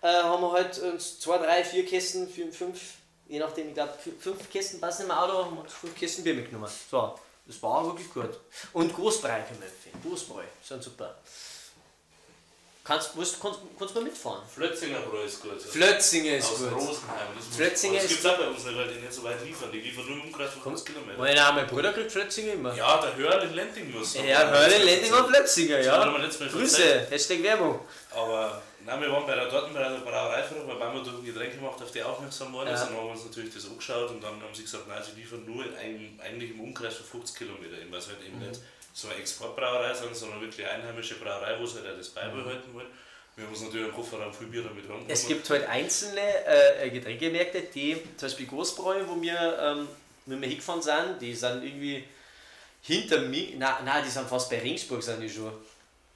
äh, haben wir halt uns zwei, drei, vier Kästen, vier, fünf, je nachdem, ich glaube fünf Kästen passen im Auto, wir fünf Kästen Bier mitgenommen. So, das war wirklich gut. Und Großbrei kann man empfehlen, Großbrei, sind super. Kannst, musst, kannst, kannst du mal mitfahren? Flötzinger Bräu ist gut. Flötzinger ist Aus gut. Rosenheim. Das Flötzinger gibt es auch bei uns nicht, weil die nicht so weit liefern. Die liefern nur im Umkreis von 50 Kilometern. Mein Name Bruder kriegt Flötzinger immer. Ja, der Hörl in Lenting muss. Ja, Hörle, Lending und Flötzinger, er ja. Grüße. Hashtag Werbung. Aber nein, wir waren bei der, dort bei der Brauereiführung, weil Mama durch ein Getränk gemacht auf die aufmerksam worden ist. Ja. Dann haben wir uns natürlich das angeschaut und dann haben sie gesagt, nein, sie liefern nur in, einem- eigentlich im Umkreis von 50 Kilometer. Eben, weil es halt eben Mhm. nicht so eine Exportbrauerei sind, sondern wirklich eine einheimische Brauerei, wo sie halt auch das beibehalten wollen. Wir haben uns natürlich im Kofferraum viel Bier damit haben. Es gibt halt einzelne äh, Getränkemärkte, die, zum Beispiel Großbräu, wo wir ähm, mit mir hingefahren sind, die sind irgendwie hinter mir, nein, nein, die sind fast bei Ringsburg sind die schon.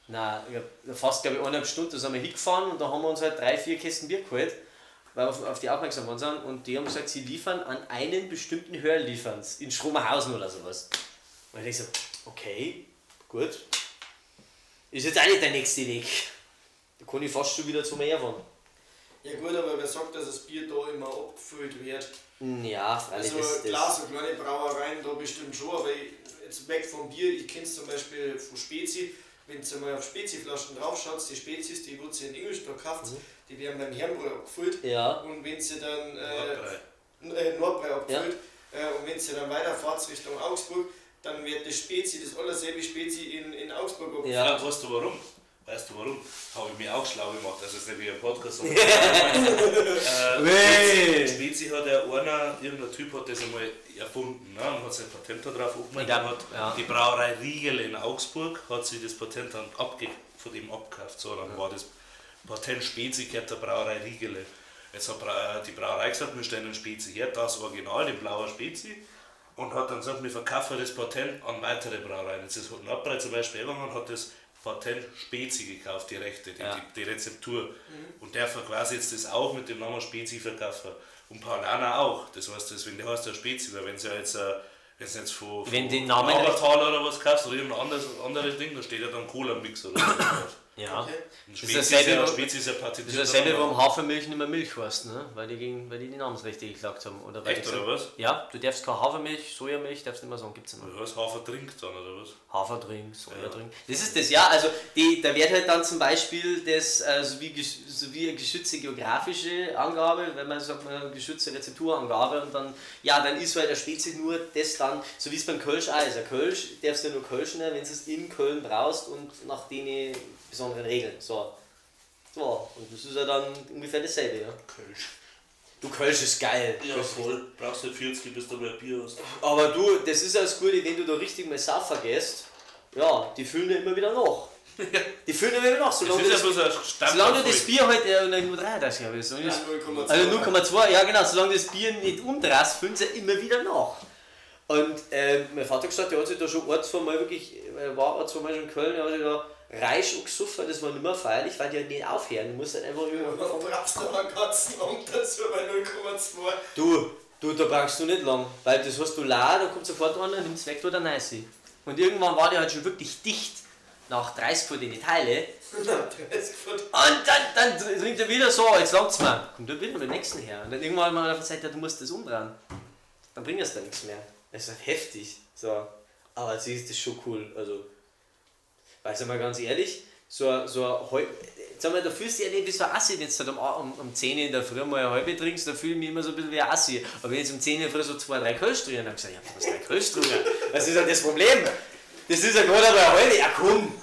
Nein, ich hab fast glaube ich eineinhalb Stunden, da sind wir hingefahren und da haben wir uns halt drei, vier Kästen Bier geholt, weil wir auf, auf die aufmerksam waren sind und die haben gesagt, sie liefern an einen bestimmten Hörlieferanz in Schromerhausen oder sowas. Und ich so, okay, gut. Ist jetzt auch nicht der nächste Weg. Da kann ich fast schon wieder zum Meer fahren. Ja gut, aber wer sagt, dass das Bier da immer abgefüllt wird? Ja, freilich Also ist klar, so kleine Brauereien da bestimmt schon, aber ich, jetzt weg vom Bier, ich kenne es zum Beispiel von Spezi, wenn ihr mal auf Speziflaschen drauf schaut, die Spezies, die wo ihr in Ingolstadt kauft, die werden beim Herrenbrot abgefüllt Mhm. Ja, und wenn sie dann Nordbrei. äh, äh, Nordbrei abgefüllt äh, und wenn sie dann weiterfahrt Richtung Augsburg, dann wird das Spezi, das allerselbe Spezi in, in Augsburg abgefüllt. Ja. Ja, weißt du warum? Weißt du warum? Habe ich mir auch schlau gemacht. Also, es ist nicht wie ein Podcast. sondern- äh, Spezi hat ja einer, irgendein Typ hat das einmal erfunden ne? und hat sein Patent darauf angemeldet. glaub, hat ja. Die Brauerei Riegel in Augsburg hat sich das Patent dann abge von ihm abgekauft. So, dann war das Patent Spezi gehört der Brauerei Riegele. Jetzt hat Brau- die Brauerei gesagt, wir stellen den Spezi her, das Original, den blauer Spezi. Und hat dann gesagt, wir verkaufen das Patent an weitere Brauereien. Jetzt ist Nordbrei zum Beispiel gegangen und hat das Patent Spezi gekauft, die Rechte, die, Ja. die, die Rezeptur. Und der quasi jetzt das auch mit dem Namen Spezi verkaufen. Und Paulaner auch. Das heißt, deswegen der heißt der Spezi, weil wenn sie jetzt, äh, wenn sie jetzt von, von Wenn den Namen oder was kaufst oder irgendein anderes, anderes Ding, da steht ja dann Cola-Mix oder so. Ja. Okay. Und ist Spezi ist, dasselbe, ja, ja Das ist dasselbe, warum Hafermilch nicht mehr Milch heißt, ne? weil, die gegen, weil die die Namensrechte geklagt haben. Oder weil Echt, oder was? Ja, du darfst keine Hafermilch, Sojamilch, darfst nicht mehr sagen, gibt es nicht mehr. Was Hafer trinkt dann, oder was? Haferdrink, Sojadrink. Das ist das, ja. Also die, da wird halt dann zum Beispiel das, äh, so, wie, so wie eine geschützte geografische Angabe, wenn man sagt, man hat eine geschützte Rezepturangabe und dann, ja, dann ist halt der Spezi nur das dann, so wie es beim Kölsch auch ist. Ein Kölsch darfst du ja nur Kölsch nehmen, wenn du es in Köln brauchst und nach den besonderen Regeln. So. So, und das ist ja dann ungefähr dasselbe, ja. Kölsch. Du, Kölsch ist geil. Ja, voll. Brauchst du 40, bis du mehr Bier hast. Aber du, das ist ja das Gute, wenn du da richtig mal saufen gehst, ja, die füllen ja immer wieder nach. Die füllen ja immer wieder nach, Das solange, ja du, bloß ein das, solange du das. Bier halt, äh, nur 33 glaube ich, so Ja, ist. 0,2. Also 0,2, ja genau, solange das Bier nicht umdrehst, füllen sie immer wieder nach. Und äh, mein Vater hat gesagt, der hat sich da schon ein, zwei Mal wirklich, er war ein, zwei Mal schon in Köln, er hat sich da reich und gesoffen, das war nicht mehr feierlich, weil die halt nicht aufhören. Du musst halt einfach Du irgendwann brauchst aber einen ganzen Abend dazu bei 0,2. Du, du, da brauchst du nicht lang, weil das hast du leer, dann kommt sofort einer, nimmt es weg, tut er nice. Und irgendwann war der halt schon wirklich dicht, nach 30 von den Teile. Und dann, dann trinkt er wieder so, jetzt langt's mir. Kommt er wieder mit dem nächsten her. Und dann irgendwann mal auf der Seite, du musst das umdrehen. Dann bringt es da nichts mehr. Das ist halt heftig. So. Aber jetzt ist das schon cool. Also, weil sag mal ganz ehrlich, so, ein- so ein halb, sag mal, da fühlst du dich ja nicht wie so ein Assi, wenn du halt um, um, um 10 in der Früh mal eine halbe trinkst, da fühle ich mich immer so ein bisschen wie ein Assi. Aber wenn ich um 10 in der Früh so zwei, drei Kölsch trinke, dann hab ich gesagt, ja, was drei Kölsch trinken? Was ist ja das Problem? Das ist ja gerade aber eine halbe, ja komm.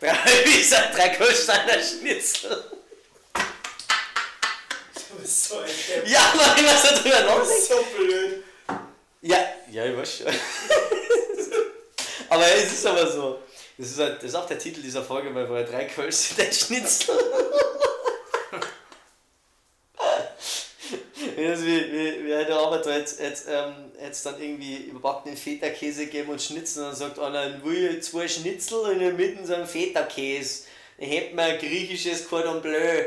Drei ein drei Kölsch sind ein Schnitzel. Du bist so ein Depp. Ja, mach ich was da drüber Das nachdenken. ist so blöd. Ja, ja, ich weiß schon. aber es ist aber so. Das ist, halt, das ist auch der Titel dieser Folge, weil wir drei Kölsch sind ein Schnitzel. Wie, wie, wie eine Arbeit jetzt, jetzt, ähm, jetzt dann irgendwie überbackenen Feta-Käse geben und Schnitzel und dann sagt einer, ich will zwei Schnitzel und in der Mitte so einen Feta-Käse. Dann hätten wir ein griechisches Cordon Bleu.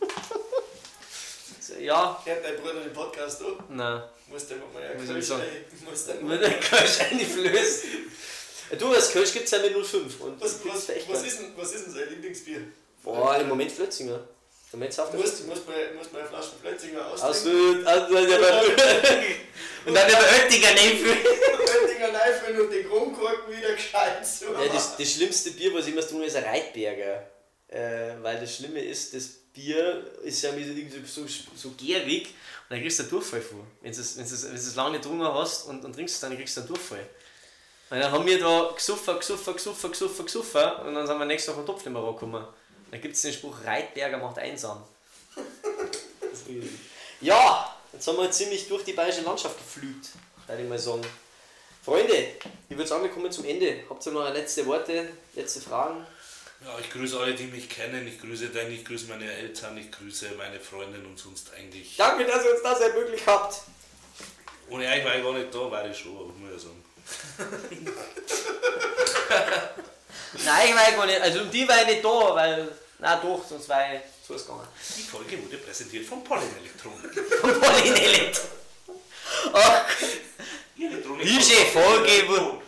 so, ja, Hört dein Bruder den Podcast an? nein. Mal Muss ich erklären. sagen. Musst du Mit der Kölsch eingeflößt. Du, das Kölsch gibt es ja mit 05. Und Was, was, echt was, ist denn, was ist denn sein Lieblingsbier? Boah, im Moment Flötzinger. Du musst, musst, mal, musst mal eine Flasche Flötzinger Aus austrinken. Süd, aus Süd, Und dann der Oettinger nehmen. Flötzinger neifüllen und den Kronkorken wieder gescheit zu Ja, das, das schlimmste Bier, was ich immer tun, ist ein Reitberger. Äh, weil das Schlimme ist, das Bier ist ja irgendwie so, so gärig und dann kriegst du einen Durchfall vor. Wenn du es lange nicht getrunken hast und, und trinkst es, dann kriegst du einen Durchfall. Und dann haben wir da gesuffen, gesuffen, gesuffen, gesuffen, gesuffen und dann sind wir nächsten Tag am Topf nicht mehr rangekommen. Dann gibt es den Spruch, Reitberger macht einsam. ja, jetzt haben wir ziemlich durch die bayerische Landschaft geflügt, würde ich mal sagen. Freunde, ich würde sagen, wir kommen zum Ende. Habt ihr noch letzte Worte, letzte Fragen? Ja, ich grüße alle, die mich kennen. Ich grüße deine, ich grüße meine Eltern, ich grüße meine Freundin und sonst eigentlich. Danke, dass ihr uns das ermöglicht habt. Ohne euch war ich gar nicht da, war ich schon, aber muss ich sagen. Nein, ich war gar nicht. Also um die war ich nicht da, weil. Na doch, sonst war ich zu gegangen. Die Folge wurde präsentiert von Pollen Elektronik. Von Pauline Elend. Ach, Elektronik Diese Folge wurde,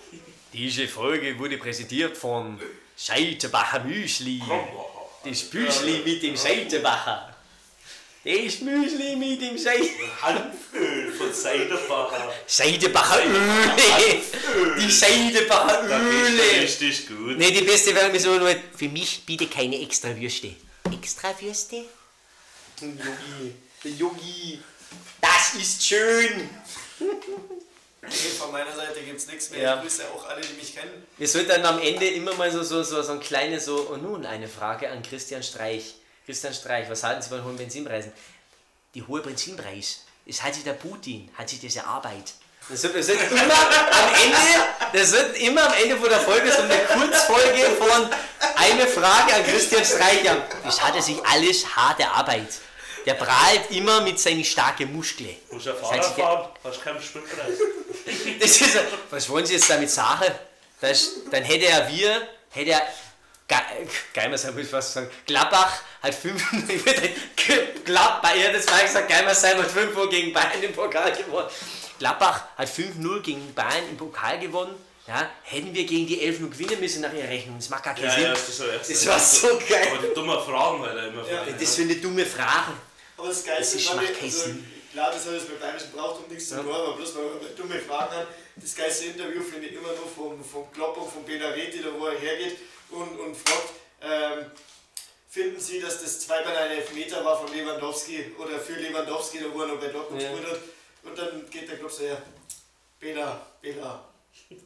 diese Folge wurde präsentiert von Scheiterbacher Müsli. Das Müsli mit dem Scheiterbacher. Das Müsli mit dem Scheiterbacher. Hanföl von Seiderbacher. Scheidebacher Öle. Die Scheidebacher Das ist Öle. richtig gut. Ne, die beste wäre mir so nur, für mich bitte keine Extrawürste. Extrawürste? Yogi. Der Yogi. Das ist schön. Nee, von meiner Seite gibt es nichts mehr. Ja. Ich grüße auch alle, die mich kennen. Wir sollten dann am Ende immer mal so, so, so, so ein kleines so, und nun eine Frage an Christian Streich. Christian Streich, was halten Sie von hohen Benzinpreisen? Die hohe Benzinpreis, das hat sich der Putin, hat sich das erarbeitet. Das wird, das wird immer am Ende, das wird immer am Ende von der Folge so eine Kurzfolge von eine Frage an Christian Streich. Ja, das hat er sich alles hart erarbeitet. Der prahlt immer mit seinen starken Muskeln. Ja Das hat Fahrrad sich der- fahren, hast keinen Spritpreis. Das ist, was wollen Sie jetzt damit sagen? Das, dann hätte er wir, hätte er, Ge- Geimersheim muss ich fast sagen, Gladbach hat 5, ich würde, Gladbach, mal gesagt, Geimersheim hat 5 Uhr gegen Bayern im Pokal gewonnen. Gladbach hat 5-0 gegen Bayern im Pokal gewonnen. Ja, hätten wir gegen die 11 nur gewinnen müssen nach ihrer Rechnung. Das macht gar keinen Ja, Sinn. ja, das, ist ja erst Das war so geil. Aber die dummen Fragen, weil er immer Ja, fragen, Das für eine dumme Frage. Aber das Geilste Das ist fand ich, Schmackkäse. Klar, das hat jetzt mit Bayerischen Brauchtum nichts zu tun, aber bloß weil wir dumme Fragen haben. Das geilste Interview finde ich immer noch vom, vom Klopp und von Benareti, da wo er hergeht und, und fragt, ähm, finden Sie, dass das zweimal ein Elfmeter war von Lewandowski oder für Lewandowski, da wo er noch bei Dortmund Ja. gespielt hat. Und dann geht der Klopp so her, Bela, Bela,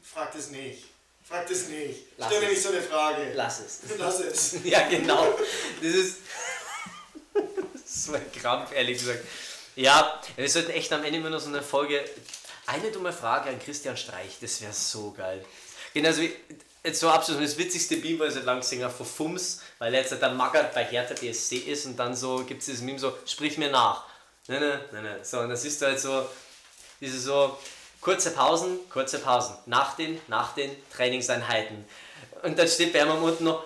frag das nicht. Frag das nicht. Lass Stell mir es. nicht so eine Frage. Lass es. Lass es. Ja, genau. Das ist so ein Krampf, ehrlich gesagt. Ja, wir sollten echt am Ende immer noch so eine Folge. Eine dumme Frage an Christian Streich, das wäre so geil. Genauso wie, jetzt so Abschluss, das witzigste Meme war seit langem Sänger von Fums, weil er jetzt der Magath bei Hertha BSC ist und dann so gibt es dieses Meme so, sprich mir nach. Nein, nein, nein, nein. So, und das ist halt so, diese so kurze Pausen, kurze Pausen. Nach den, nach den Trainingseinheiten. Und dann steht bei unten noch,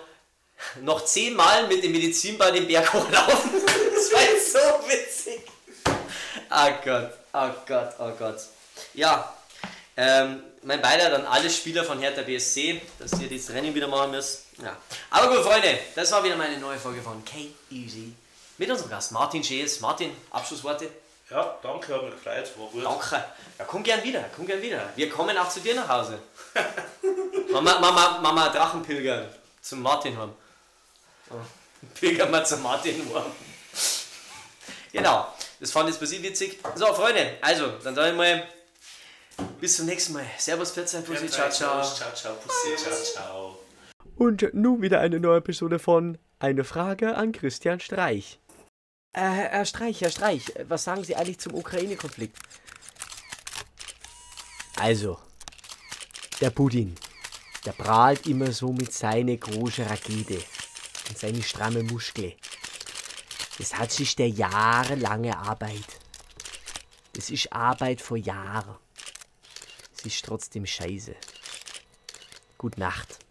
noch zehnmal mit dem Medizinball den Berg hochlaufen. Oh Gott, oh Gott, oh Gott. Ja, ähm, mein Beileid an alle Spieler von Hertha BSC, dass ihr das Training wieder machen müsst. Ja. Aber gut, Freunde, das war wieder meine neue Folge von K-Easy. Mit unserem Gast Martin Schees. Martin, Abschlussworte. Ja, danke, hat mich gefreut, war gut. Danke. Ja, komm gern wieder, komm gern wieder. Wir kommen auch zu dir nach Hause. Mama, Mama, Mama Drachenpilgern zum Martin haben. Oh, Pilgern wir zum Martin haben. Genau, das fand ich bisschen witzig. So, Freunde, also, dann sage ich mal, bis zum nächsten Mal. Servus, Pizza, Pussy, ciao, ciao. Ciao, ciao, Pussy, ciao, ciao. Und nun wieder eine neue Episode von Eine Frage an Christian Streich. Äh, Herr Streich, Herr Streich, was sagen Sie eigentlich zum Ukraine-Konflikt? Also, der Putin, der prahlt immer so mit seiner großen Rakete und seine stramme Muskel. Das hat sich der jahrelange Arbeit. Das ist Arbeit vor Jahren. Es ist trotzdem scheiße. Gute Nacht.